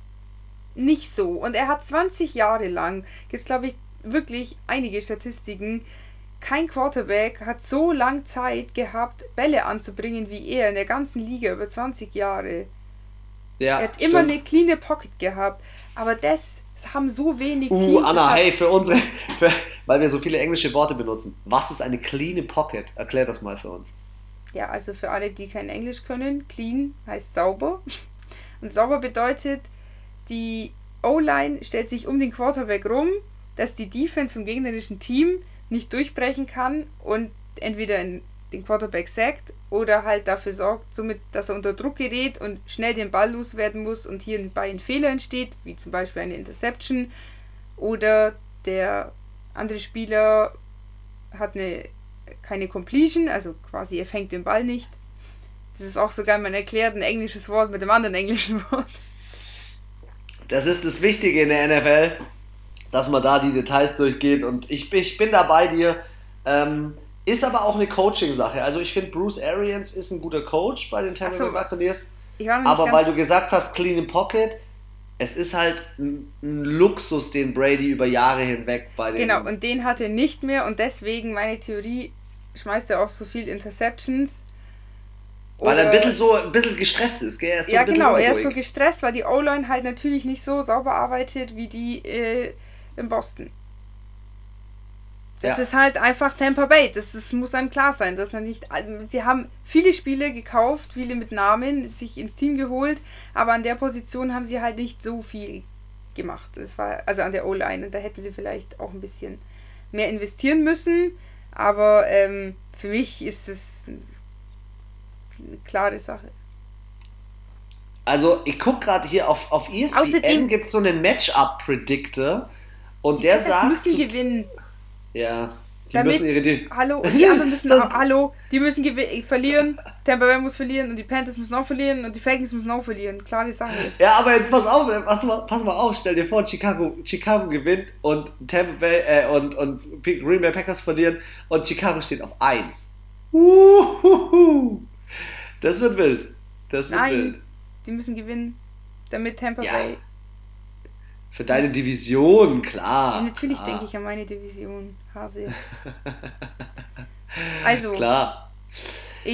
Speaker 2: nicht so. Und er hat 20 Jahre lang, gibt es glaube ich wirklich einige Statistiken, kein Quarterback hat so lang Zeit gehabt, Bälle anzubringen wie er in der ganzen Liga über 20 Jahre. Ja, er hat stimmt. immer eine clean Pocket gehabt, aber das haben so wenig
Speaker 1: uh, Teams. Anna, hey, für unsere, für, weil wir so viele englische Worte benutzen. Was ist eine clean Pocket? Erklär das mal für uns.
Speaker 2: Ja, also für alle, die kein Englisch können, clean heißt sauber. Und sauber bedeutet, die O-Line stellt sich um den Quarterback rum, dass die Defense vom gegnerischen Team nicht durchbrechen kann und entweder den Quarterback sackt oder halt dafür sorgt, somit, dass er unter Druck gerät und schnell den Ball loswerden muss und hier bei ein Fehler entsteht, wie zum Beispiel eine Interception oder der andere Spieler hat eine keine Completion, also quasi er fängt den Ball nicht. Das ist auch sogar man erklärt ein englisches Wort mit dem anderen englischen Wort.
Speaker 1: Das ist das Wichtige in der NFL, dass man da die Details durchgeht. Und ich, ich bin da bei dir. Ähm, ist aber auch eine Coaching-Sache. Also ich finde, Bruce Arians ist ein guter Coach bei den Tampa Bay so, Buccaneers. Aber weil du gesagt hast, clean in pocket, es ist halt ein, ein, Luxus, den Brady über Jahre hinweg bei den.
Speaker 2: Genau, und den hat er nicht mehr und deswegen meine Theorie, schmeißt er auch so viel Interceptions.
Speaker 1: Weil er ein bisschen so ein bisschen gestresst ist, gell?
Speaker 2: Ist so ja, genau, unruhig. er ist so gestresst, weil die O-Line halt natürlich nicht so sauber arbeitet wie die äh, in Boston. Das ja. ist halt einfach Tampa Bay. Das, das muss einem klar sein, dass man nicht. Sie haben viele Spiele gekauft, viele mit Namen, sich ins Team geholt, aber an der Position haben sie halt nicht so viel gemacht. Das war also an der O-Line und da hätten sie vielleicht auch ein bisschen mehr investieren müssen. Aber ähm, für mich ist es eine klare Sache.
Speaker 1: Also ich gucke gerade hier auf, auf ESPN gibt es so einen Matchup-Predictor und der sagt...
Speaker 2: müssen gewinnen.
Speaker 1: Ja.
Speaker 2: Die Damit, müssen ihre hallo, und die anderen müssen auch, hallo, die müssen verlieren, Tampa Bay muss verlieren und die Panthers müssen auch verlieren und die Falcons müssen auch verlieren. Klar die Sache.
Speaker 1: Ja, aber jetzt pass auf, pass mal, pass mal auf, stell dir vor, Chicago, Chicago gewinnt und Tampa Bay äh, und, und Green Bay Packers verlieren und Chicago steht auf 1. Uhuhu. Das wird wild. Das wird
Speaker 2: Nein, wild. Die müssen gewinnen, damit Tampa ja. Bay
Speaker 1: für deine Division, klar.
Speaker 2: Ja, natürlich denke ich an meine Division, Hase. also.
Speaker 1: Klar.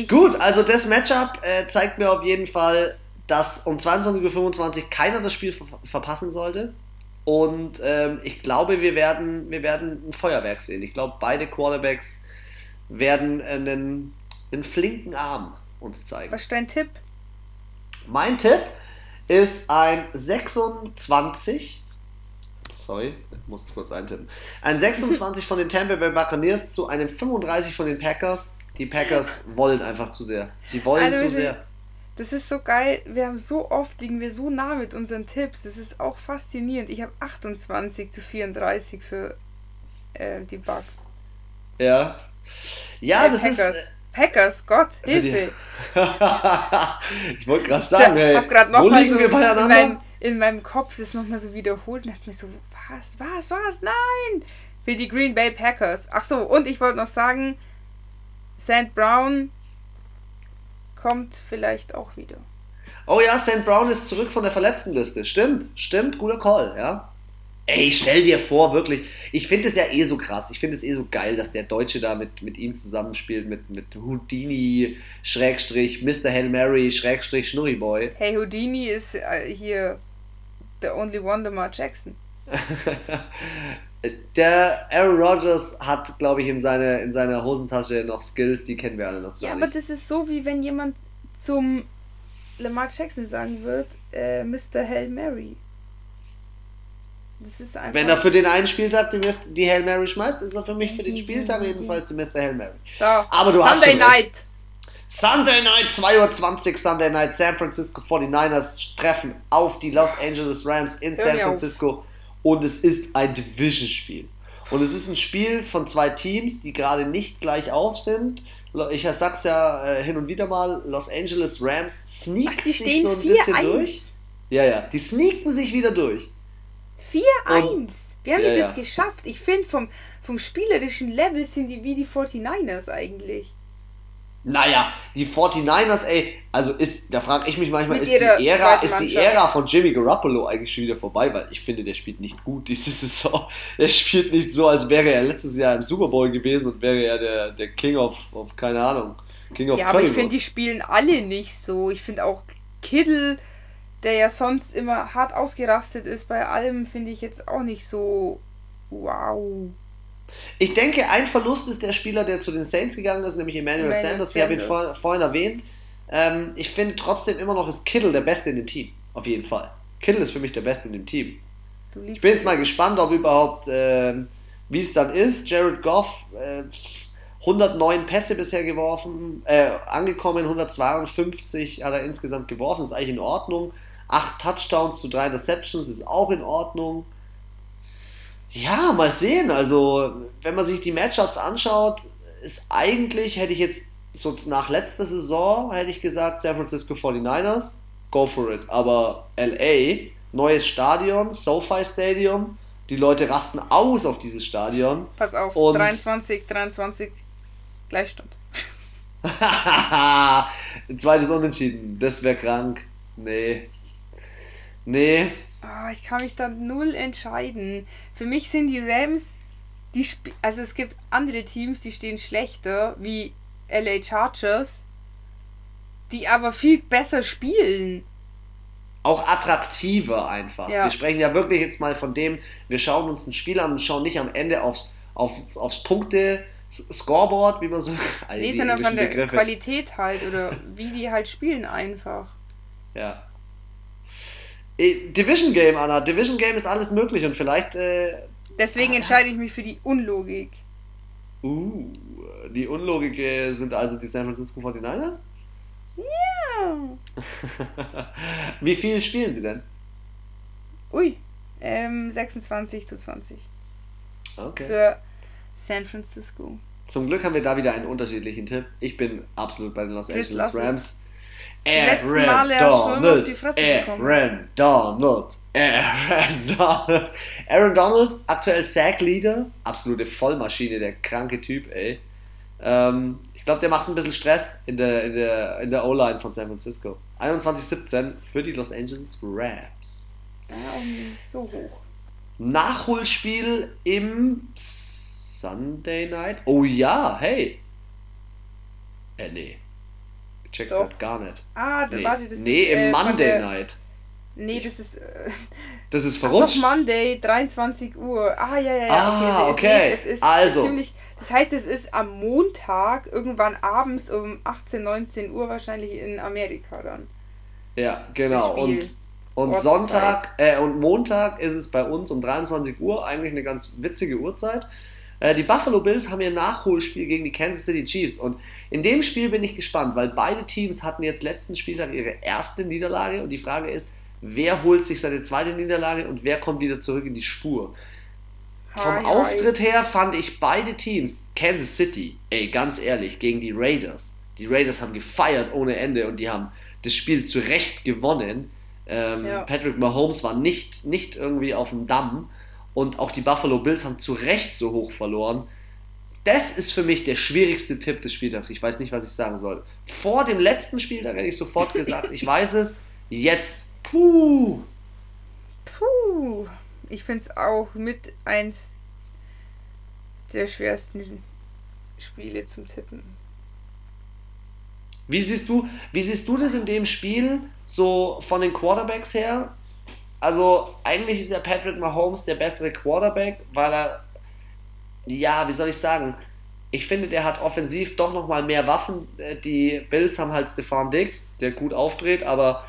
Speaker 1: Gut, also das Matchup äh, zeigt mir auf jeden Fall, dass um 22.25 Uhr keiner das Spiel ver verpassen sollte. Und ähm, ich glaube, wir werden, wir werden ein Feuerwerk sehen. Ich glaube, beide Quarterbacks werden einen, einen flinken Arm uns zeigen.
Speaker 2: Was ist dein Tipp?
Speaker 1: Mein Tipp ist ein 26 sorry, ich muss kurz eintippen. Ein 26 von den Tampa Bay Buccaneers zu einem 35 von den Packers. Die Packers wollen einfach zu sehr. Sie wollen also, zu sehr.
Speaker 2: Das ist so geil. Wir haben so oft liegen wir so nah mit unseren Tipps. Das ist auch faszinierend. Ich habe 28 zu 34 für äh, die Bucks.
Speaker 1: Ja. Ja, äh, das
Speaker 2: Packers.
Speaker 1: ist.
Speaker 2: Packers, Gott, Hilfe.
Speaker 1: ich wollte gerade sagen,
Speaker 2: hey, hab grad noch wo liegen so wir beieinander? In meinem, in meinem Kopf das nochmal so wiederholt und dachte mir so, was, was, was, nein! Für die Green Bay Packers. Ach so, und ich wollte noch sagen, St. Brown kommt vielleicht auch wieder.
Speaker 1: Oh ja, St. Brown ist zurück von der Verletztenliste. Stimmt, stimmt, guter Call, ja. Ey, stell dir vor, wirklich. Ich finde es ja eh so krass. Ich finde es eh so geil, dass der Deutsche da mit, mit ihm zusammenspielt, mit, mit Houdini, Schrägstrich, Mr. Hail Mary, Schrägstrich, Schnurriboy.
Speaker 2: Hey, Houdini ist äh, hier the only one, Lamar Jackson.
Speaker 1: Der Aaron Rodgers hat, glaube ich, in, seine, in seiner Hosentasche noch Skills, die kennen wir alle noch.
Speaker 2: Ja, aber das ist so, wie wenn jemand zum Lamar Jackson sagen wird, äh, Mr. Hail Mary.
Speaker 1: Wenn er für den einen Spieltag die, die Hail Mary schmeißt, ist er für mich für den Spieltag jedenfalls der Mr. Hail Mary.
Speaker 2: So, aber du Sunday hast Night. Recht.
Speaker 1: Sunday Night, 2.20 Uhr Sunday Night, San Francisco 49ers treffen auf die Los Angeles Rams in San Francisco. Und es ist ein Division-Spiel. Und es ist ein Spiel von zwei Teams, die gerade nicht gleich auf sind. Ich sag's ja äh, hin und wieder mal, Los Angeles Rams sneakt sich so ein bisschen 1. durch. Ja, ja, die sneaken sich wieder durch.
Speaker 2: 4-1. Wir haben ja, das ja. geschafft. Ich finde, vom, vom spielerischen Level sind die wie die 49ers eigentlich.
Speaker 1: Naja, die 49ers, ey, also ist, da frage ich mich manchmal, ist die, Ära, ist die Ära von Jimmy Garoppolo eigentlich schon wieder vorbei? Weil ich finde, der spielt nicht gut diese Saison. Er spielt nicht so, als wäre er letztes Jahr im Super Bowl gewesen und wäre er der, der King of, of, keine Ahnung, King of
Speaker 2: Ja, aber ich finde, die spielen alle nicht so. Ich finde auch Kittle, der ja sonst immer hart ausgerastet ist, bei allem finde ich jetzt auch nicht so wow.
Speaker 1: Ich denke, ein Verlust ist der Spieler, der zu den Saints gegangen ist, nämlich Emmanuel, Emmanuel Sanders. Wir haben ihn vor, vorhin erwähnt. Ähm, ich finde trotzdem immer noch ist Kittle der Beste in dem Team. Auf jeden Fall. Kittle ist für mich der Beste in dem Team. Ich bin jetzt mal gespannt, ob überhaupt, äh, wie es dann ist. Jared Goff, äh, 109 Pässe bisher geworfen, äh, angekommen, 152 hat er insgesamt geworfen, ist eigentlich in Ordnung. 8 Touchdowns zu 3 Interceptions ist auch in Ordnung. Ja, mal sehen. Also, wenn man sich die Matchups anschaut, ist eigentlich, hätte ich jetzt so nach letzter Saison, hätte ich gesagt, San Francisco 49ers, go for it. Aber LA, neues Stadion, SoFi Stadium, Die Leute rasten aus auf dieses Stadion.
Speaker 2: Pass auf, und 23, 23 Gleichstand.
Speaker 1: Ein zweites Unentschieden, das wäre krank. Nee. Nee.
Speaker 2: Oh, ich kann mich da null entscheiden. Für mich sind die Rams, die also es gibt andere Teams, die stehen schlechter, wie LA Chargers, die aber viel besser spielen.
Speaker 1: Auch attraktiver einfach. Ja. Wir sprechen ja wirklich jetzt mal von dem, wir schauen uns ein Spiel an und schauen nicht am Ende aufs, auf, aufs Punkte. Scoreboard, wie man so.
Speaker 2: Nee, sondern von der. Qualität halt oder wie die halt spielen einfach.
Speaker 1: Ja. Eh, Division Game, Anna. Division Game ist alles möglich und vielleicht. Äh,
Speaker 2: Deswegen ah, entscheide ich mich für die Unlogik.
Speaker 1: Uh, die Unlogik äh, sind also die San Francisco 49ers? Ja. Wie viel spielen sie denn?
Speaker 2: Ui, ähm, 26 zu 20. Okay. Für San Francisco.
Speaker 1: Zum Glück haben wir da wieder einen unterschiedlichen Tipp. Ich bin absolut bei den Los Angeles Rams. Aaron Male Donald, Aaron Donald, Aaron Donald. Aaron Donald, aktuell Sack-Leader, absolute Vollmaschine, der kranke Typ, ey. Ähm, ich glaube, der macht ein bisschen Stress in der, in der, in der O-Line von San Francisco. 21-17 für die Los Angeles Rams.
Speaker 2: Nicht so hoch.
Speaker 1: Nachholspiel im Sunday Night? Oh ja, hey. Äh, nee. Check das gar nicht.
Speaker 2: Ah, nee. warte, das
Speaker 1: nee, ist. Nee, im äh, Monday der, Night.
Speaker 2: Nee, das ist. Äh,
Speaker 1: das ist verrutscht.
Speaker 2: Ach, doch, Monday, 23 Uhr. Ah, ja, ja, ja.
Speaker 1: Ah, okay. okay.
Speaker 2: Es ist,
Speaker 1: also.
Speaker 2: Ziemlich, das heißt, es ist am Montag, irgendwann abends um 18, 19 Uhr wahrscheinlich in Amerika dann.
Speaker 1: Ja, genau. Und, und Sonntag, äh, und Montag ist es bei uns um 23 Uhr, eigentlich eine ganz witzige Uhrzeit. Äh, die Buffalo Bills haben ihr Nachholspiel gegen die Kansas City Chiefs und in dem Spiel bin ich gespannt, weil beide Teams hatten jetzt letzten Spieltag ihre erste Niederlage und die Frage ist, wer holt sich seine zweite Niederlage und wer kommt wieder zurück in die Spur. Vom hi, Auftritt hi. her fand ich beide Teams, Kansas City, ey, ganz ehrlich, gegen die Raiders. Die Raiders haben gefeiert ohne Ende und die haben das Spiel zu Recht gewonnen. Ähm, ja. Patrick Mahomes war nicht, nicht irgendwie auf dem Damm und auch die Buffalo Bills haben zu Recht so hoch verloren. Das ist für mich der schwierigste Tipp des Spieltags. Ich weiß nicht, was ich sagen soll. Vor dem letzten Spiel, da hätte ich sofort gesagt, ich weiß es. Jetzt, puh.
Speaker 2: Puh. Ich finde es auch mit eins der schwersten Spiele zum Tippen.
Speaker 1: Wie siehst du, wie siehst du das in dem Spiel so von den Quarterbacks her? also eigentlich ist ja Patrick Mahomes der bessere Quarterback, weil er, ja, wie soll ich sagen, ich finde, der hat offensiv doch nochmal mehr Waffen. Äh, die Bills haben halt Stefan Diggs, der gut aufdreht, aber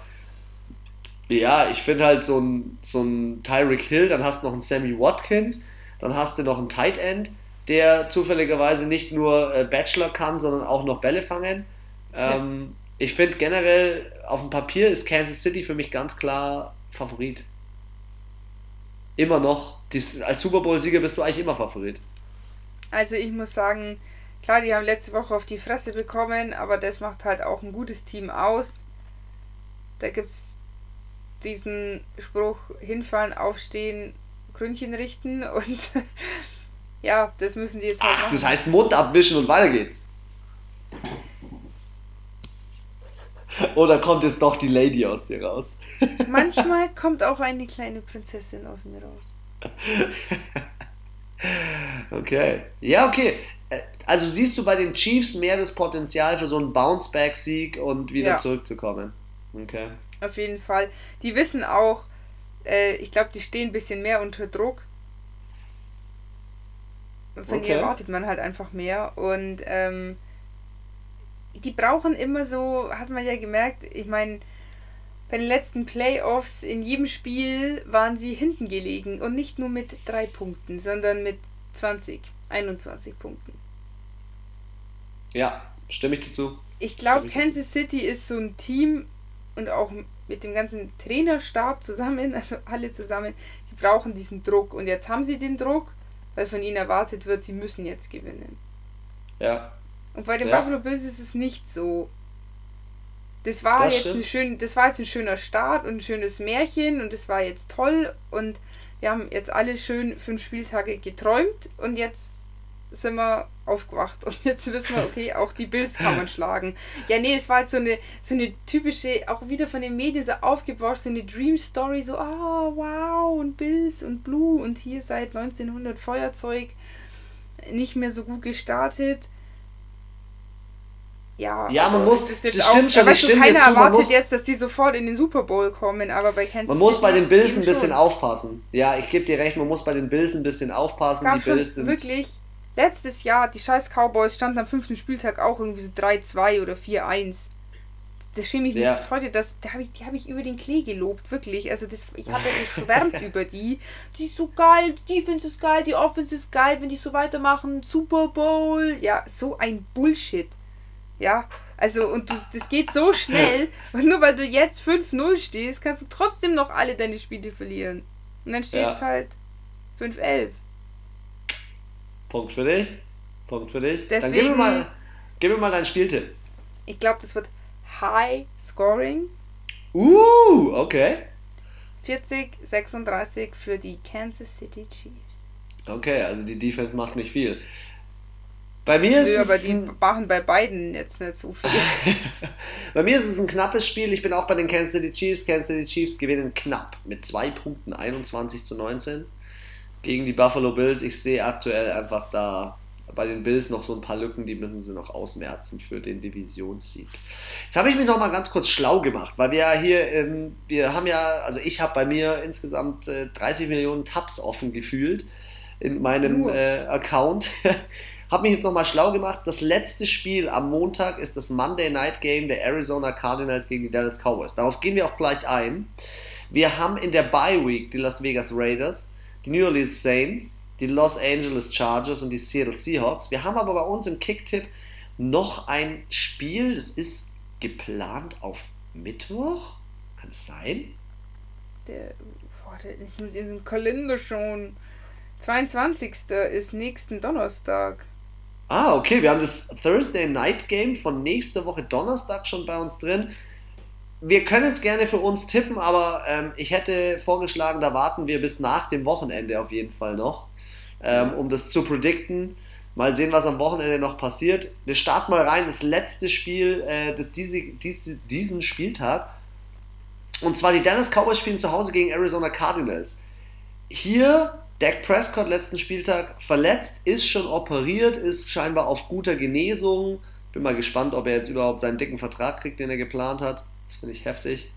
Speaker 1: ja, ich finde halt so ein, so ein Tyreek Hill, dann hast du noch einen Sammy Watkins, dann hast du noch einen Tight End, der zufälligerweise nicht nur äh, Bachelor kann, sondern auch noch Bälle fangen. Ähm, ich finde generell, auf dem Papier ist Kansas City für mich ganz klar Favorit. Immer noch. Als Super Bowl-Sieger bist du eigentlich immer Favorit.
Speaker 2: Also ich muss sagen, klar, die haben letzte Woche auf die Fresse bekommen, aber das macht halt auch ein gutes Team aus. Da gibt es diesen Spruch, hinfallen, aufstehen, Gründchen richten und ja, das müssen die jetzt
Speaker 1: halt Ach, machen. das heißt Mund abwischen und weiter geht's. Oder kommt jetzt doch die Lady aus dir raus?
Speaker 2: Manchmal kommt auch eine kleine Prinzessin aus mir raus.
Speaker 1: okay. Ja, okay. Äh, also siehst du bei den Chiefs mehr das Potenzial für so einen Bounce-Back-Sieg und wieder ja. zurückzukommen? Okay.
Speaker 2: Auf jeden Fall. Die wissen auch, äh, ich glaube, die stehen ein bisschen mehr unter Druck. Von okay. ihr erwartet man halt einfach mehr. Und ähm, die brauchen immer so, hat man ja gemerkt, ich meine, bei den letzten Playoffs in jedem Spiel waren sie hinten gelegen und nicht nur mit drei Punkten, sondern mit 20, 21 Punkten.
Speaker 1: Ja, stimme ich dazu.
Speaker 2: Ich glaube, Kansas City ist so ein Team und auch mit dem ganzen Trainerstab zusammen, also alle zusammen, die brauchen diesen Druck. Und jetzt haben sie den Druck, weil von ihnen erwartet wird, sie müssen jetzt gewinnen.
Speaker 1: Ja.
Speaker 2: Und bei den ja. Buffalo Bills ist es nicht so. Das war das jetzt ein schön, das war jetzt ein schöner Start und ein schönes Märchen und das war jetzt toll und wir haben jetzt alle schön fünf Spieltage geträumt und jetzt sind wir aufgewacht und jetzt wissen wir, okay, auch die Bills kann man schlagen. Ja, nee, es war halt so eine, so eine typische, auch wieder von den Medien so aufgebaut, so eine Dream Story, so, oh, wow, und Bills und Blue und hier seit 1900 Feuerzeug nicht mehr so gut gestartet. Ja,
Speaker 1: ja man muss,
Speaker 2: das, das stimmt schon, das stimmt keiner erwartet muss, jetzt, dass die sofort in den Super Bowl kommen, aber bei Kansas
Speaker 1: Man muss bei den Bills ein bisschen schon. aufpassen. Ja, ich gebe dir recht, man muss bei den Bills ein bisschen aufpassen. Die Bills sind
Speaker 2: wirklich letztes Jahr, die scheiß Cowboys standen am fünften Spieltag auch irgendwie so 3-2 oder 4-1. Das schäme ich mich ja. bis heute, das, da hab ich, die habe ich über den Klee gelobt, wirklich. Also das, ich habe ja geschwärmt über die. Die ist so geil, die Defense ist geil, die Offense ist geil, wenn die so weitermachen. Super Bowl. Ja, so ein Bullshit. Ja, also und du, das geht so schnell und nur weil du jetzt 5-0 stehst, kannst du trotzdem noch alle deine Spiele verlieren. Und dann stehst ja. halt 5-11.
Speaker 1: Punkt für dich. Punkt für dich. Deswegen, dann gib mir mal, gib mir mal deinen Spieltipp.
Speaker 2: Ich glaube, das wird High Scoring.
Speaker 1: Uh, okay.
Speaker 2: 40, 36 für die Kansas City Chiefs.
Speaker 1: Okay, also die Defense macht nicht viel. Bei mir ist
Speaker 2: Nö, aber die machen bei beiden jetzt nicht so viel.
Speaker 1: bei mir ist es ein knappes Spiel. Ich bin auch bei den Kansas City Chiefs. Kansas City Chiefs gewinnen knapp mit zwei Punkten 21 zu 19 gegen die Buffalo Bills. Ich sehe aktuell einfach da bei den Bills noch so ein paar Lücken, die müssen sie noch ausmerzen für den Divisionssieg. Jetzt habe ich mich noch mal ganz kurz schlau gemacht, weil wir ja hier, ähm, wir haben ja, also ich habe bei mir insgesamt äh, 30 Millionen Tabs offen gefühlt in meinem äh, Account. Habe mich jetzt nochmal schlau gemacht. Das letzte Spiel am Montag ist das Monday Night Game der Arizona Cardinals gegen die Dallas Cowboys. Darauf gehen wir auch gleich ein. Wir haben in der Bye Week die Las Vegas Raiders, die New Orleans Saints, die Los Angeles Chargers und die Seattle Seahawks. Wir haben aber bei uns im Kicktipp noch ein Spiel, das ist geplant auf Mittwoch. Kann es sein?
Speaker 2: Der, boah, der ist mit diesem Kalender schon. 22. ist nächsten Donnerstag.
Speaker 1: Ah, okay, wir haben das Thursday Night Game von nächster Woche Donnerstag schon bei uns drin. Wir können es gerne für uns tippen, aber ähm, ich hätte vorgeschlagen, da warten wir bis nach dem Wochenende auf jeden Fall noch, ähm, um das zu predikten. Mal sehen, was am Wochenende noch passiert. Wir starten mal rein, das letzte Spiel äh, des diese, diese, diesen Spieltag. Und zwar die Dallas Cowboys spielen zu Hause gegen Arizona Cardinals. Hier Dak Prescott letzten Spieltag verletzt, ist schon operiert, ist scheinbar auf guter Genesung. Bin mal gespannt, ob er jetzt überhaupt seinen dicken Vertrag kriegt, den er geplant hat. Das finde ich heftig.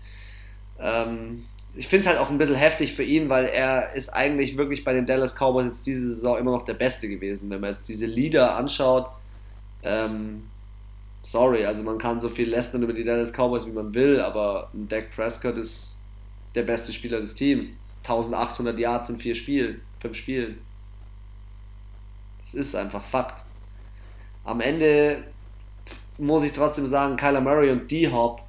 Speaker 1: Ähm, ich finde es halt auch ein bisschen heftig für ihn, weil er ist eigentlich wirklich bei den Dallas Cowboys jetzt diese Saison immer noch der Beste gewesen. Wenn man jetzt diese Lieder anschaut, ähm, sorry, also man kann so viel lästern über die Dallas Cowboys, wie man will, aber Dak Prescott ist der beste Spieler des Teams. 1800 Yards in vier Spielen fünf Spielen. Das ist einfach Fakt. Am Ende muss ich trotzdem sagen, Kyler Murray und D-Hop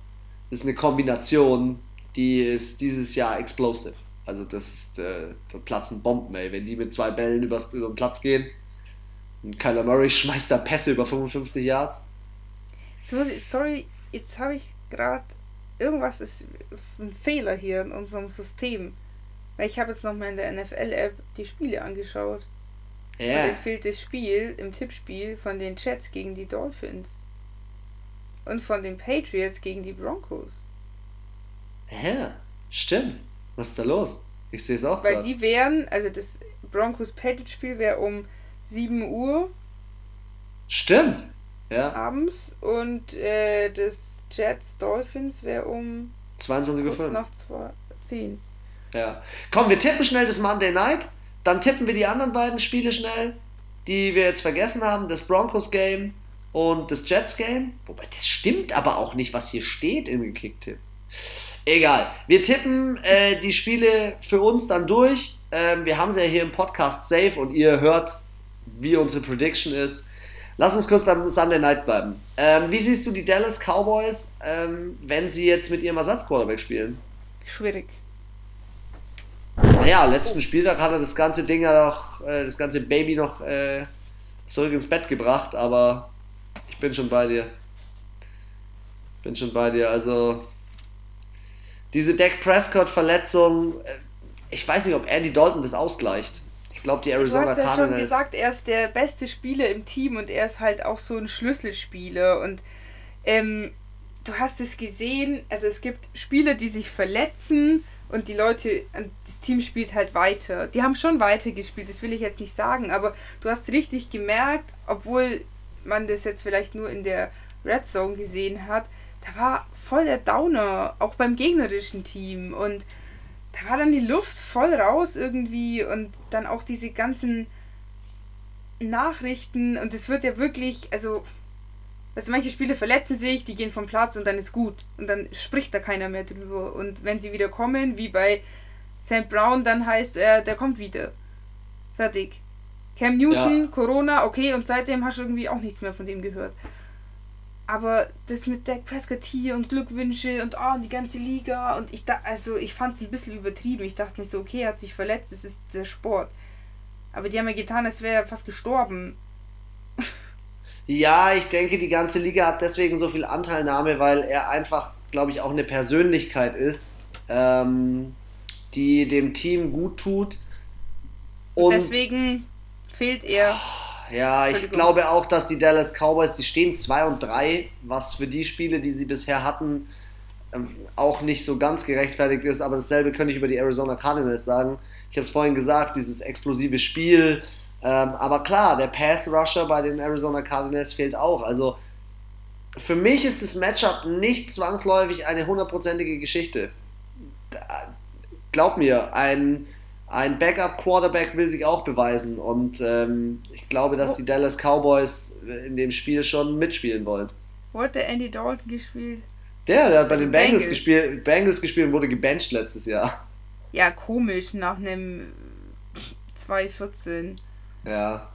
Speaker 1: ist eine Kombination, die ist dieses Jahr explosive. Also das ist, äh, da platzen Bomben, ey. Wenn die mit zwei Bällen übers, über den Platz gehen und Kyler Murray schmeißt da Pässe über 55 Yards.
Speaker 2: Jetzt muss ich, sorry, jetzt habe ich gerade irgendwas ist ein Fehler hier in unserem System. Weil ich habe jetzt nochmal in der NFL-App die Spiele angeschaut. Ja. Und es fehlt das Spiel im Tippspiel von den Jets gegen die Dolphins. Und von den Patriots gegen die Broncos.
Speaker 1: Ja, stimmt. Was ist da los? Ich sehe es auch.
Speaker 2: Weil grad. die wären, also das Broncos-Patriots-Spiel wäre um 7 Uhr.
Speaker 1: Stimmt. Ja.
Speaker 2: Abends und äh, das Jets Dolphins wäre um
Speaker 1: 22 Uhr.
Speaker 2: Nach 2, 10.
Speaker 1: Ja. Komm, wir tippen schnell das Monday Night, dann tippen wir die anderen beiden Spiele schnell, die wir jetzt vergessen haben, das Broncos Game und das Jets Game. Wobei, das stimmt aber auch nicht, was hier steht im Gekickt-Tipp. Egal. Wir tippen äh, die Spiele für uns dann durch. Ähm, wir haben sie ja hier im Podcast safe und ihr hört, wie unsere Prediction ist. Lass uns kurz beim Sunday Night bleiben. Ähm, wie siehst du die Dallas Cowboys, ähm, wenn sie jetzt mit ihrem Ersatzquarterback spielen?
Speaker 2: Schwierig.
Speaker 1: Naja, letzten Spieltag hat er das ganze Ding ja noch, äh, das ganze Baby noch äh, zurück ins Bett gebracht, aber ich bin schon bei dir. Bin schon bei dir. Also, diese Dak Prescott-Verletzung, äh, ich weiß nicht, ob Andy Dalton das ausgleicht. Ich glaube, die Arizona
Speaker 2: Cardinals. Du hast ja schon gesagt, er ist der beste Spieler im Team und er ist halt auch so ein Schlüsselspieler. Und ähm, du hast es gesehen, also es gibt Spieler, die sich verletzen und die Leute, das Team spielt halt weiter. Die haben schon weiter gespielt, das will ich jetzt nicht sagen, aber du hast richtig gemerkt, obwohl man das jetzt vielleicht nur in der Red Zone gesehen hat, da war voll der Downer, auch beim gegnerischen Team. Und da war dann die Luft voll raus irgendwie und dann auch diese ganzen Nachrichten und es wird ja wirklich, also, also manche Spiele verletzen sich, die gehen vom Platz und dann ist gut und dann spricht da keiner mehr drüber und wenn sie wieder kommen, wie bei St. Brown, dann heißt er, der kommt wieder. Fertig. Cam Newton, ja. Corona, okay, und seitdem hast du irgendwie auch nichts mehr von dem gehört. Aber das mit Dak Prescott hier und Glückwünsche und oh, die ganze Liga und ich da, also ich fand es ein bisschen übertrieben. Ich dachte mir so, okay, er hat sich verletzt, es ist der Sport. Aber die haben ja getan, als wäre er fast gestorben.
Speaker 1: Ja, ich denke, die ganze Liga hat deswegen so viel Anteilnahme, weil er einfach, glaube ich, auch eine Persönlichkeit ist, ähm, die dem Team gut tut.
Speaker 2: Und deswegen fehlt er.
Speaker 1: Ja, ich glaube auch, dass die Dallas Cowboys, die stehen 2 und 3, was für die Spiele, die sie bisher hatten, ähm, auch nicht so ganz gerechtfertigt ist. Aber dasselbe könnte ich über die Arizona Cardinals sagen. Ich habe es vorhin gesagt, dieses explosive Spiel. Ähm, aber klar, der Pass-Rusher bei den Arizona Cardinals fehlt auch. Also für mich ist das Matchup nicht zwangsläufig eine hundertprozentige Geschichte. Glaub mir, ein ein Backup-Quarterback will sich auch beweisen und ähm, ich glaube, dass die Dallas Cowboys in dem Spiel schon mitspielen wollen.
Speaker 2: Wo hat der Andy Dalton gespielt?
Speaker 1: Der, der hat bei den Bengals, Bengals gespielt, Bengals gespielt und wurde gebencht letztes Jahr.
Speaker 2: Ja, komisch, nach einem 2-14.
Speaker 1: Ja.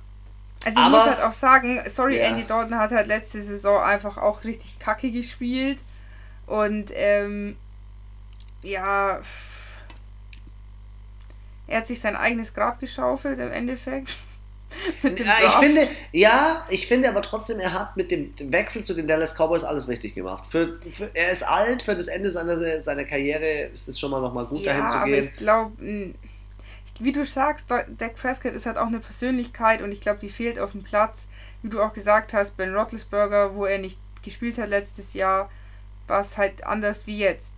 Speaker 2: Also ich Aber, muss halt auch sagen, sorry, ja. Andy Dalton hat halt letzte Saison einfach auch richtig kacke gespielt. Und ähm, ja, er hat sich sein eigenes Grab geschaufelt im Endeffekt.
Speaker 1: ja, ich finde, ja, ich finde aber trotzdem, er hat mit dem Wechsel zu den Dallas Cowboys alles richtig gemacht. Für, für, er ist alt, für das Ende seiner, seiner Karriere ist es schon mal nochmal gut, ja, dahin zu gehen. Aber
Speaker 2: ich glaube, wie du sagst, Dak Prescott ist halt auch eine Persönlichkeit und ich glaube, die fehlt auf dem Platz. Wie du auch gesagt hast, Ben Roethlisberger, wo er nicht gespielt hat letztes Jahr, war es halt anders wie jetzt.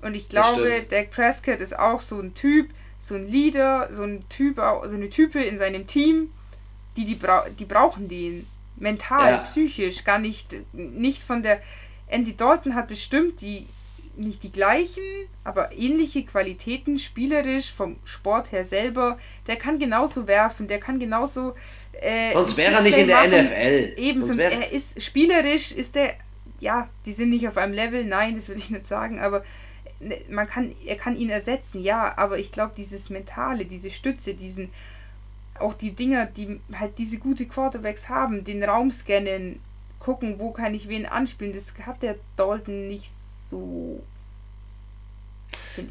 Speaker 2: Und ich glaube, Dak Prescott ist auch so ein Typ, so ein Leader, so ein Typ, so eine Type in seinem Team, die, die, bra die brauchen den. Mental, ja. psychisch, gar nicht, nicht von der. Andy Dalton hat bestimmt die, nicht die gleichen, aber ähnliche Qualitäten, spielerisch, vom Sport her selber. Der kann genauso werfen, der kann genauso.
Speaker 1: Äh, Sonst wäre er nicht in der machen. NFL.
Speaker 2: Eben, Sonst er ist spielerisch, ist der. Ja, die sind nicht auf einem Level, nein, das will ich nicht sagen, aber Ne, man kann, er kann ihn ersetzen, ja, aber ich glaube, dieses Mentale, diese Stütze, diesen, auch die Dinger, die halt diese gute Quarterbacks haben, den Raum scannen, gucken, wo kann ich wen anspielen, das hat der Dalton nicht so.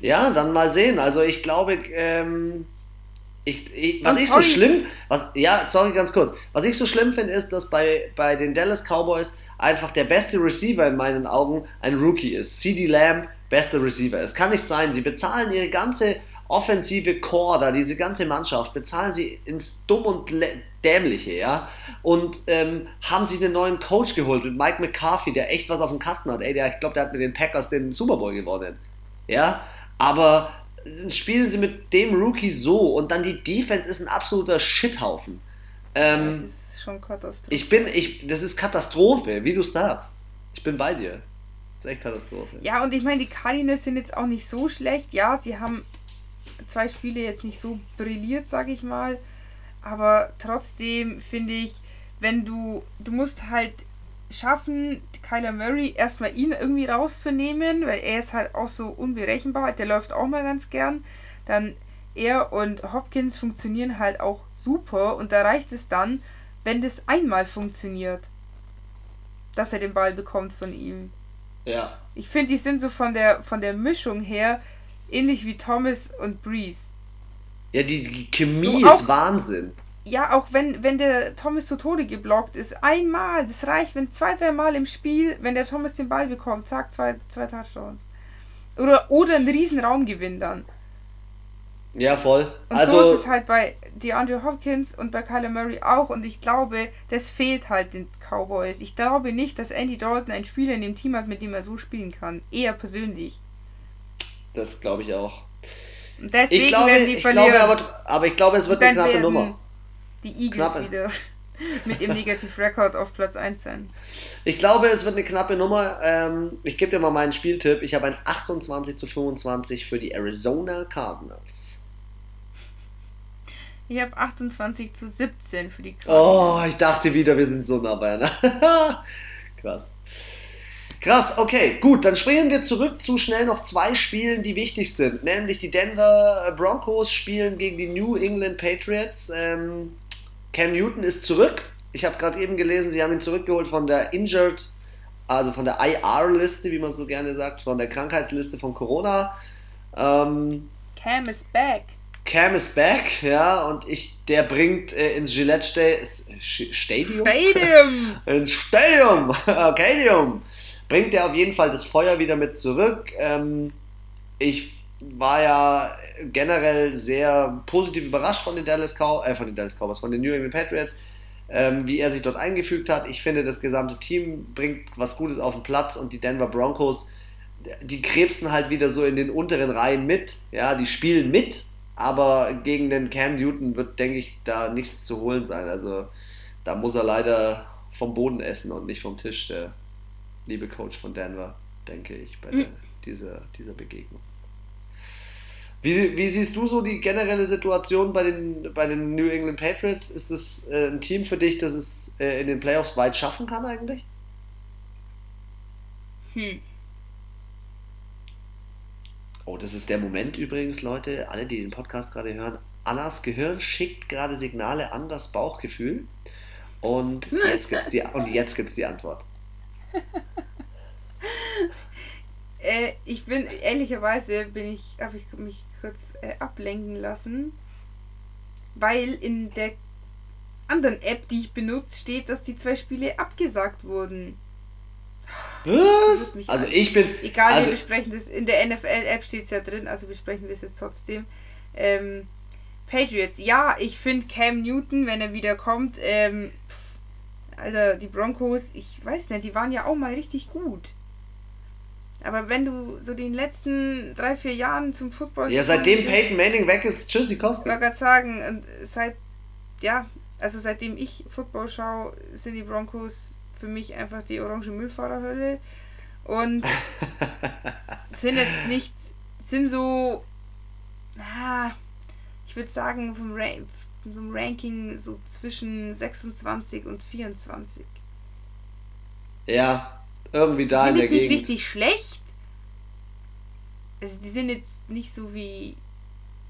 Speaker 1: Ja, dann mal sehen. Also ich glaube, ähm, ich, ich, was ich so schlimm, was, ja, sorry, ganz kurz. Was ich so schlimm finde, ist, dass bei, bei den Dallas Cowboys einfach der beste Receiver in meinen Augen ein Rookie ist. CD Lamb beste Receiver. Es kann nicht sein, sie bezahlen ihre ganze offensive Core da, diese ganze Mannschaft, bezahlen sie ins Dumm und Dämliche, ja, und ähm, haben sich einen neuen Coach geholt mit Mike McCarthy, der echt was auf dem Kasten hat. Ey, der, ich glaube, der hat mit den Packers den Super Bowl gewonnen, ja, aber spielen sie mit dem Rookie so und dann die Defense ist ein absoluter Shithaufen. Ähm, ja, das ist schon Katastrophe. Ich bin, ich, das ist Katastrophe, wie du sagst. Ich bin bei dir. Das ist echt Katastrophe.
Speaker 2: Ja, und ich meine, die Cardinals sind jetzt auch nicht so schlecht. Ja, sie haben zwei Spiele jetzt nicht so brilliert, sag ich mal. Aber trotzdem finde ich, wenn du, du musst halt schaffen, Kyler Murray erstmal ihn irgendwie rauszunehmen, weil er ist halt auch so unberechenbar, der läuft auch mal ganz gern. Dann er und Hopkins funktionieren halt auch super und da reicht es dann, wenn das einmal funktioniert, dass er den Ball bekommt von ihm.
Speaker 1: Ja.
Speaker 2: Ich finde, die sind so von der, von der Mischung her ähnlich wie Thomas und Breeze.
Speaker 1: Ja, die, Chemie so ist auch, Wahnsinn.
Speaker 2: Ja, auch wenn, wenn der Thomas zu Tode geblockt ist, einmal, das reicht, wenn zwei, dreimal im Spiel, wenn der Thomas den Ball bekommt, zack, zwei, zwei Touchdowns. Oder, oder einen riesen Raumgewinn dann.
Speaker 1: Ja, voll.
Speaker 2: Und also, so ist es halt bei DeAndre Hopkins und bei Kyler Murray auch. Und ich glaube, das fehlt halt den Cowboys. Ich glaube nicht, dass Andy Dalton einen Spieler in dem Team hat, mit dem er so spielen kann. Eher persönlich.
Speaker 1: Das glaube ich auch. Deswegen ich glaube, werden die verlieren. Glaube aber, aber ich glaube, es wird eine knappe Nummer.
Speaker 2: Die Eagles knappe. wieder mit ihrem Negativ-Rekord auf Platz 1 sein.
Speaker 1: Ich glaube, es wird eine knappe Nummer. Ähm, ich gebe dir mal meinen Spieltipp. Ich habe ein 28 zu 25 für die Arizona Cardinals.
Speaker 2: Ich habe 28 zu 17 für die
Speaker 1: Cardinals. Oh, ich dachte wieder, wir sind so nah beieinander. Krass. Krass, okay, gut, dann springen wir zurück zu schnell noch zwei Spielen, die wichtig sind. Nämlich die Denver Broncos spielen gegen die New England Patriots. Ähm, Cam Newton ist zurück. Ich habe gerade eben gelesen, sie haben ihn zurückgeholt von der Injured, also von der IR-Liste, wie man so gerne sagt, von der Krankheitsliste von Corona. Ähm,
Speaker 2: Cam is back.
Speaker 1: Cam is back, ja, und ich, der bringt äh, ins Gillette Sta Stadium?
Speaker 2: Stadium!
Speaker 1: ins Stadium! Stadium! Bringt er auf jeden Fall das Feuer wieder mit zurück. Ähm, ich war ja generell sehr positiv überrascht von den Dallas, Cow äh, von den Dallas Cowboys, von den New England Patriots, ähm, wie er sich dort eingefügt hat. Ich finde, das gesamte Team bringt was Gutes auf den Platz und die Denver Broncos, die krebsen halt wieder so in den unteren Reihen mit. Ja, die spielen mit, aber gegen den Cam Newton wird, denke ich, da nichts zu holen sein. Also da muss er leider vom Boden essen und nicht vom Tisch, der liebe Coach von Denver, denke ich, bei mhm. der, dieser, dieser Begegnung. Wie, wie, siehst du so die generelle Situation bei den, bei den New England Patriots? Ist es äh, ein Team für dich, das es äh, in den Playoffs weit schaffen kann eigentlich? Hm. Oh, das ist der Moment übrigens, Leute, alle, die den Podcast gerade hören. Annas Gehirn schickt gerade Signale an das Bauchgefühl. Und jetzt gibt es die, die Antwort.
Speaker 2: Äh, ich bin, ehrlicherweise bin ich, habe ich mich kurz äh, ablenken lassen, weil in der anderen App, die ich benutze, steht, dass die zwei Spiele abgesagt wurden.
Speaker 1: Was? Also ich bin.
Speaker 2: Egal,
Speaker 1: also
Speaker 2: wir besprechen das. In der NFL-App steht es ja drin, also besprechen wir es jetzt trotzdem. Ähm, Patriots, ja, ich finde Cam Newton, wenn er wieder kommt, ähm, Alter, die Broncos, ich weiß nicht, die waren ja auch mal richtig gut. Aber wenn du so den letzten drei, vier Jahren zum Football.
Speaker 1: Ja, seitdem bist, Peyton Manning weg ist, tschüssi, Kosten.
Speaker 2: Ich wollte gerade sagen, seit, ja, also seitdem ich Football schaue, sind die Broncos für mich einfach die orange Müllfahrerhölle. Und sind jetzt nicht, sind so, ah, ich würde sagen, vom, Ra vom Ranking so zwischen 26 und 24.
Speaker 1: Ja, irgendwie da
Speaker 2: die
Speaker 1: in der
Speaker 2: Gegend. sind nicht richtig schlecht. Also die sind jetzt nicht so wie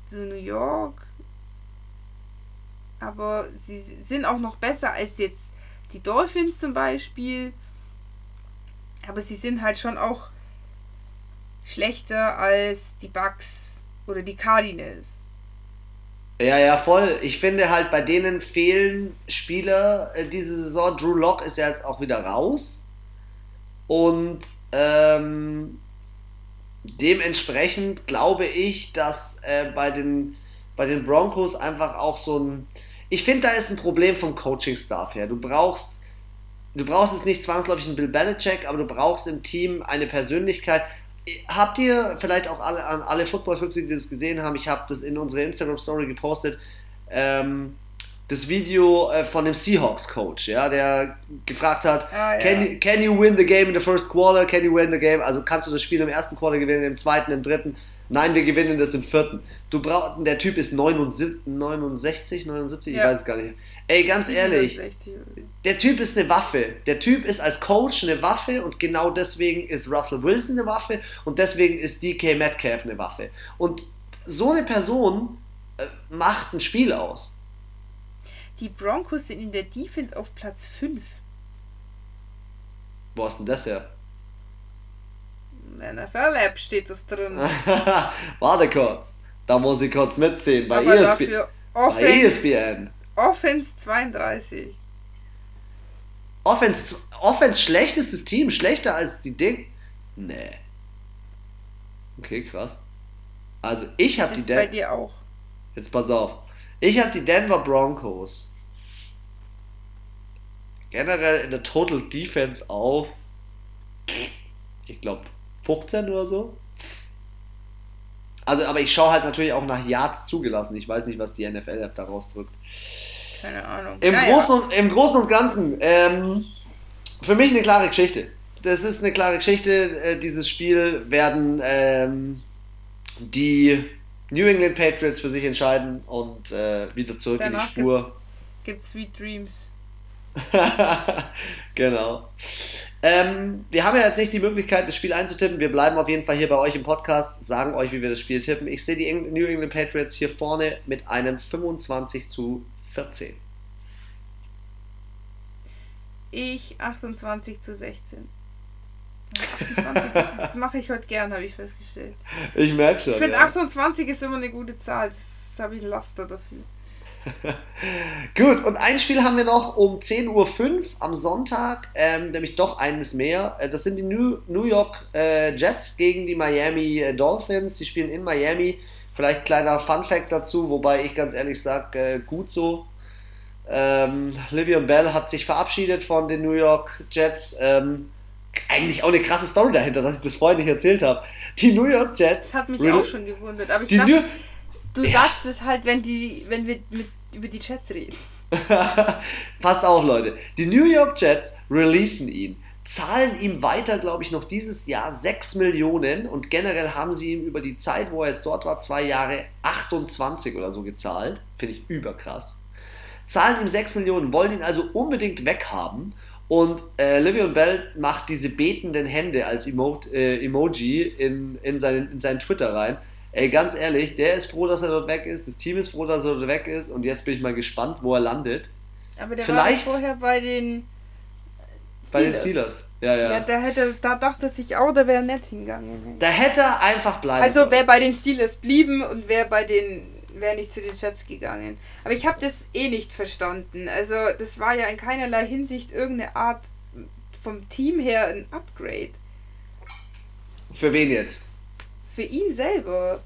Speaker 2: so New York. Aber sie sind auch noch besser als jetzt die Dolphins zum Beispiel. Aber sie sind halt schon auch schlechter als die Bucks oder die Cardinals.
Speaker 1: Ja, ja, voll. Ich finde halt, bei denen fehlen Spieler äh, diese Saison. Drew Lock ist ja jetzt auch wieder raus. Und ähm, dementsprechend glaube ich, dass äh, bei, den, bei den Broncos einfach auch so ein ich finde, da ist ein Problem vom Coaching-Staff her. Du brauchst, du brauchst jetzt nicht zwangsläufig einen Bill Belichick, aber du brauchst im Team eine Persönlichkeit. Habt ihr vielleicht auch alle, an alle Football-Füchse, die das gesehen haben, ich habe das in unsere Instagram-Story gepostet, ähm, das Video äh, von dem Seahawks-Coach, ja, der gefragt hat, ah, ja. can, you, can you win the game in the first quarter, can you win the game, also kannst du das Spiel im ersten Quarter gewinnen, im zweiten, im dritten, Nein, wir gewinnen das im vierten. Du brauchst, der Typ ist 69, 69 79, ja. ich weiß es gar nicht. Ey, ganz 67. ehrlich, der Typ ist eine Waffe. Der Typ ist als Coach eine Waffe und genau deswegen ist Russell Wilson eine Waffe und deswegen ist DK Metcalf eine Waffe. Und so eine Person äh, macht ein Spiel aus.
Speaker 2: Die Broncos sind in der Defense auf Platz 5.
Speaker 1: Wo hast denn das her?
Speaker 2: NFL-App steht das drin.
Speaker 1: Warte kurz. Da muss ich kurz mitziehen. Bei,
Speaker 2: Aber ESP dafür bei ESPN. Offense 32.
Speaker 1: Offense, Offense schlechtestes Team, schlechter als die Ding. Nee. Okay, krass. Also ich habe die
Speaker 2: Denver. bei dir auch.
Speaker 1: Jetzt pass auf. Ich habe die Denver Broncos generell in der Total Defense auf, ich glaube, 15 oder so. Also, aber ich schaue halt natürlich auch nach Yards zugelassen. Ich weiß nicht, was die NFL-App da rausdrückt.
Speaker 2: Keine Ahnung.
Speaker 1: Im, naja. Großen, und, Im Großen und Ganzen, ähm, für mich eine klare Geschichte. Das ist eine klare Geschichte. Äh, dieses Spiel werden ähm, die New England Patriots für sich entscheiden und äh, wieder zurück Danach in die Spur.
Speaker 2: Gibt Sweet Dreams.
Speaker 1: genau. Ähm, wir haben ja jetzt nicht die Möglichkeit, das Spiel einzutippen. Wir bleiben auf jeden Fall hier bei euch im Podcast, sagen euch, wie wir das Spiel tippen. Ich sehe die New England Patriots hier vorne mit einem 25 zu 14.
Speaker 2: Ich 28 zu 16. 28, das mache ich heute gern, habe ich festgestellt.
Speaker 1: Ich merke schon.
Speaker 2: Ich finde ja. 28 ist immer eine gute Zahl. Das habe ich Laster dafür.
Speaker 1: Gut, und ein Spiel haben wir noch um 10.05 Uhr am Sonntag, ähm, nämlich doch eines mehr. Äh, das sind die New, New York äh, Jets gegen die Miami äh, Dolphins. Die spielen in Miami. Vielleicht kleiner Fun Fact dazu, wobei ich ganz ehrlich sage, äh, gut so. Ähm, Livion Bell hat sich verabschiedet von den New York Jets. Ähm, eigentlich auch eine krasse Story dahinter, dass ich das vorhin nicht erzählt habe. Die New York Jets.
Speaker 2: Das hat mich auch schon gewundert, aber ich dachte, New du ja. sagst es halt, wenn, die, wenn wir mit, über die Jets reden.
Speaker 1: Passt auch, Leute. Die New York Jets releasen ihn, zahlen ihm weiter, glaube ich, noch dieses Jahr 6 Millionen und generell haben sie ihm über die Zeit, wo er jetzt dort war, zwei Jahre 28 oder so gezahlt. Finde ich überkrass. Zahlen ihm 6 Millionen, wollen ihn also unbedingt weghaben und äh, Livion Bell macht diese betenden Hände als Emo äh, Emoji in, in, seinen, in seinen Twitter rein. Ey, ganz ehrlich, der ist froh, dass er dort weg ist. Das Team ist froh, dass er dort weg ist. Und jetzt bin ich mal gespannt, wo er landet.
Speaker 2: Aber der Vielleicht, war vorher bei den.
Speaker 1: Bei den Steelers, ja, ja.
Speaker 2: Ja, da, hätte, da dachte sich auch, da wäre nett hingegangen.
Speaker 1: Da hätte er einfach bleiben
Speaker 2: Also wäre bei den Steelers blieben und wäre bei den wäre nicht zu den Jets gegangen. Aber ich habe das eh nicht verstanden. Also das war ja in keinerlei Hinsicht irgendeine Art vom Team her ein Upgrade.
Speaker 1: Für wen jetzt?
Speaker 2: Für ihn selber.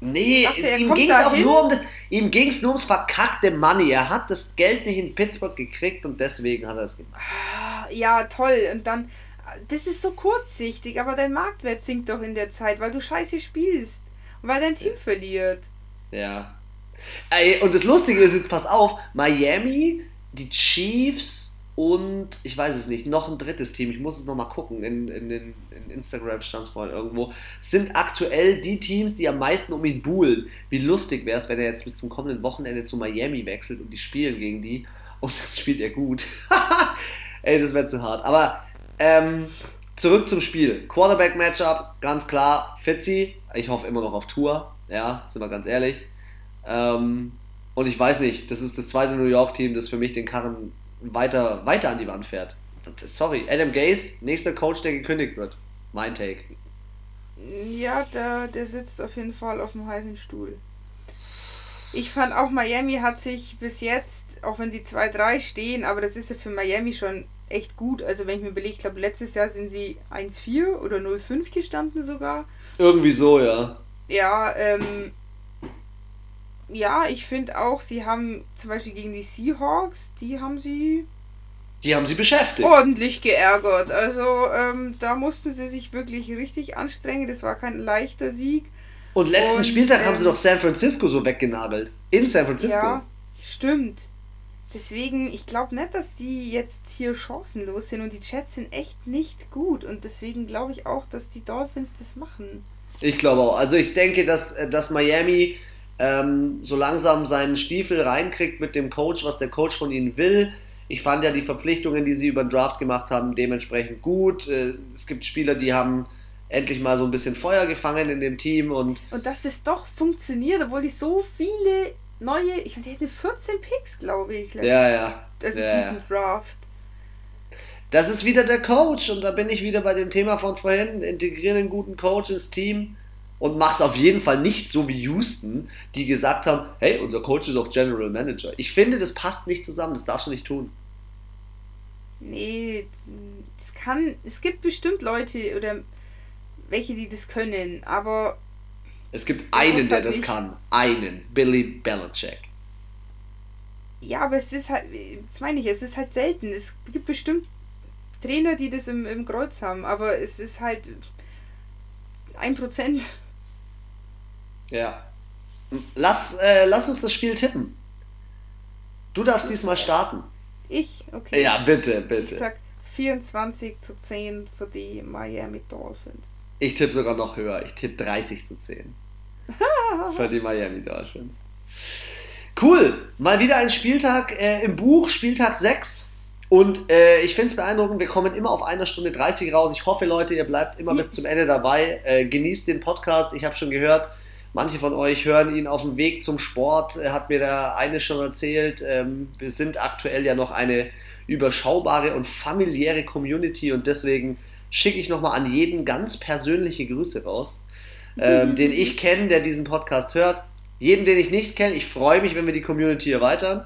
Speaker 1: Nee, dachte, ihm ging es auch nur um das, ihm ging es nur ums verkackte Money. Er hat das Geld nicht in Pittsburgh gekriegt und deswegen hat er es gemacht.
Speaker 2: Ah, ja, toll. Und dann, das ist so kurzsichtig, aber dein Marktwert sinkt doch in der Zeit, weil du scheiße spielst. Und weil dein Team ja. verliert.
Speaker 1: Ja. Und das Lustige ist jetzt, pass auf, Miami, die Chiefs und ich weiß es nicht, noch ein drittes Team, ich muss es nochmal gucken, in, in, in, in Instagram stand es vorhin irgendwo, sind aktuell die Teams, die am meisten um ihn buhlen. Wie lustig wäre es, wenn er jetzt bis zum kommenden Wochenende zu Miami wechselt und die spielen gegen die und dann spielt er gut. Ey, das wäre zu hart. Aber ähm, zurück zum Spiel. Quarterback-Matchup, ganz klar, Fitzy, ich hoffe immer noch auf Tour, ja, sind wir ganz ehrlich. Ähm, und ich weiß nicht, das ist das zweite New York-Team, das für mich den Karren weiter, weiter an die Wand fährt. Sorry, Adam Gaze, nächster Coach, der gekündigt wird. Mein Take.
Speaker 2: Ja, der, der sitzt auf jeden Fall auf dem heißen Stuhl. Ich fand auch Miami hat sich bis jetzt, auch wenn sie 2-3 stehen, aber das ist ja für Miami schon echt gut. Also wenn ich mir überlege, ich glaube letztes Jahr sind sie 1-4 oder 0-5 gestanden sogar.
Speaker 1: Irgendwie so, ja.
Speaker 2: Ja, ähm, ja, ich finde auch, sie haben zum Beispiel gegen die Seahawks, die haben sie.
Speaker 1: Die haben sie beschäftigt.
Speaker 2: Ordentlich geärgert. Also ähm, da mussten sie sich wirklich richtig anstrengen. Das war kein leichter Sieg.
Speaker 1: Und letzten Und, Spieltag ähm, haben sie ähm, doch San Francisco so weggenagelt. In San Francisco. Ja,
Speaker 2: stimmt. Deswegen, ich glaube nicht, dass die jetzt hier chancenlos sind und die Jets sind echt nicht gut. Und deswegen glaube ich auch, dass die Dolphins das machen.
Speaker 1: Ich glaube auch. Also ich denke, dass, äh, dass Miami ähm, so langsam seinen Stiefel reinkriegt mit dem Coach, was der Coach von ihnen will. Ich fand ja die Verpflichtungen, die sie über den Draft gemacht haben, dementsprechend gut. Äh, es gibt Spieler, die haben endlich mal so ein bisschen Feuer gefangen in dem Team und.
Speaker 2: Und dass es doch funktioniert, obwohl die so viele neue, ich meine, die hätten 14 Picks, glaube ich.
Speaker 1: Ja, ja.
Speaker 2: Also
Speaker 1: ja,
Speaker 2: diesen Draft.
Speaker 1: Das ist wieder der Coach und da bin ich wieder bei dem Thema von vorhin. Integrieren einen guten Coach ins Team und mach es auf jeden Fall nicht so wie Houston, die gesagt haben, hey, unser Coach ist auch General Manager. Ich finde, das passt nicht zusammen, das darfst du nicht tun.
Speaker 2: Nee, es kann, es gibt bestimmt Leute oder welche, die das können, aber
Speaker 1: Es gibt einen, der das nicht. kann. Einen. Billy Belichick.
Speaker 2: Ja, aber es ist halt, das meine ich, es ist halt selten. Es gibt bestimmt Trainer, die das im, im Kreuz haben, aber es ist halt ein Prozent.
Speaker 1: Ja. Lass, äh, lass uns das Spiel tippen. Du darfst diesmal starten.
Speaker 2: Ich? Okay.
Speaker 1: Ja, bitte, bitte.
Speaker 2: Ich sag 24 zu 10 für die Miami Dolphins.
Speaker 1: Ich tippe sogar noch höher. Ich tippe 30 zu 10. für die Miami Dolphins. Cool. Mal wieder ein Spieltag äh, im Buch, Spieltag 6. Und äh, ich finde es beeindruckend, wir kommen immer auf einer Stunde 30 raus. Ich hoffe, Leute, ihr bleibt immer bis zum Ende dabei. Äh, genießt den Podcast. Ich habe schon gehört, manche von euch hören ihn auf dem Weg zum Sport. Hat mir der eine schon erzählt. Ähm, wir sind aktuell ja noch eine überschaubare und familiäre Community und deswegen schicke ich nochmal an jeden ganz persönliche Grüße raus, ähm, den ich kenne, der diesen Podcast hört. Jeden, den ich nicht kenne, ich freue mich, wenn wir die Community erweitern.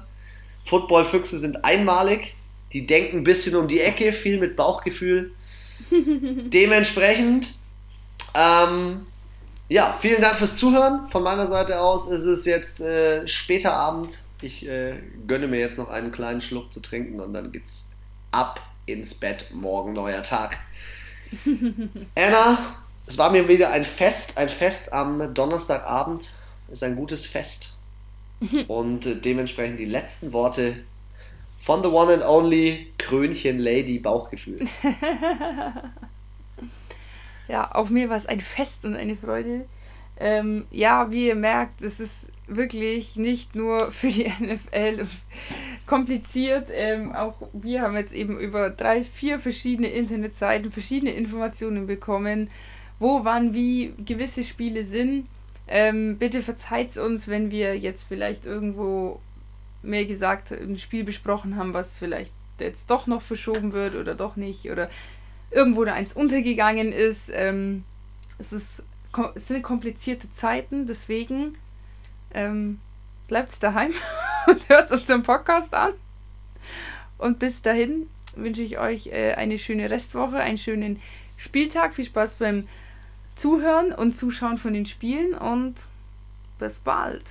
Speaker 1: Football-Füchse sind einmalig die denken ein bisschen um die Ecke, viel mit Bauchgefühl. Dementsprechend, ähm, ja, vielen Dank fürs Zuhören. Von meiner Seite aus ist es jetzt äh, später Abend. Ich äh, gönne mir jetzt noch einen kleinen Schluck zu trinken und dann geht's ab ins Bett. Morgen neuer Tag. Anna, es war mir wieder ein Fest, ein Fest am Donnerstagabend. Ist ein gutes Fest. Und äh, dementsprechend die letzten Worte von The One and Only Krönchen Lady Bauchgefühl.
Speaker 2: ja, auf mir war es ein Fest und eine Freude. Ähm, ja, wie ihr merkt, es ist wirklich nicht nur für die NFL kompliziert. Ähm, auch wir haben jetzt eben über drei, vier verschiedene Internetseiten verschiedene Informationen bekommen, wo, wann, wie gewisse Spiele sind. Ähm, bitte verzeiht uns, wenn wir jetzt vielleicht irgendwo mehr gesagt, ein Spiel besprochen haben, was vielleicht jetzt doch noch verschoben wird oder doch nicht oder irgendwo da eins untergegangen ist. Ähm, es, ist, es sind komplizierte Zeiten, deswegen ähm, bleibt daheim und hört unseren Podcast an. Und bis dahin wünsche ich euch äh, eine schöne Restwoche, einen schönen Spieltag. Viel Spaß beim Zuhören und Zuschauen von den Spielen und bis bald.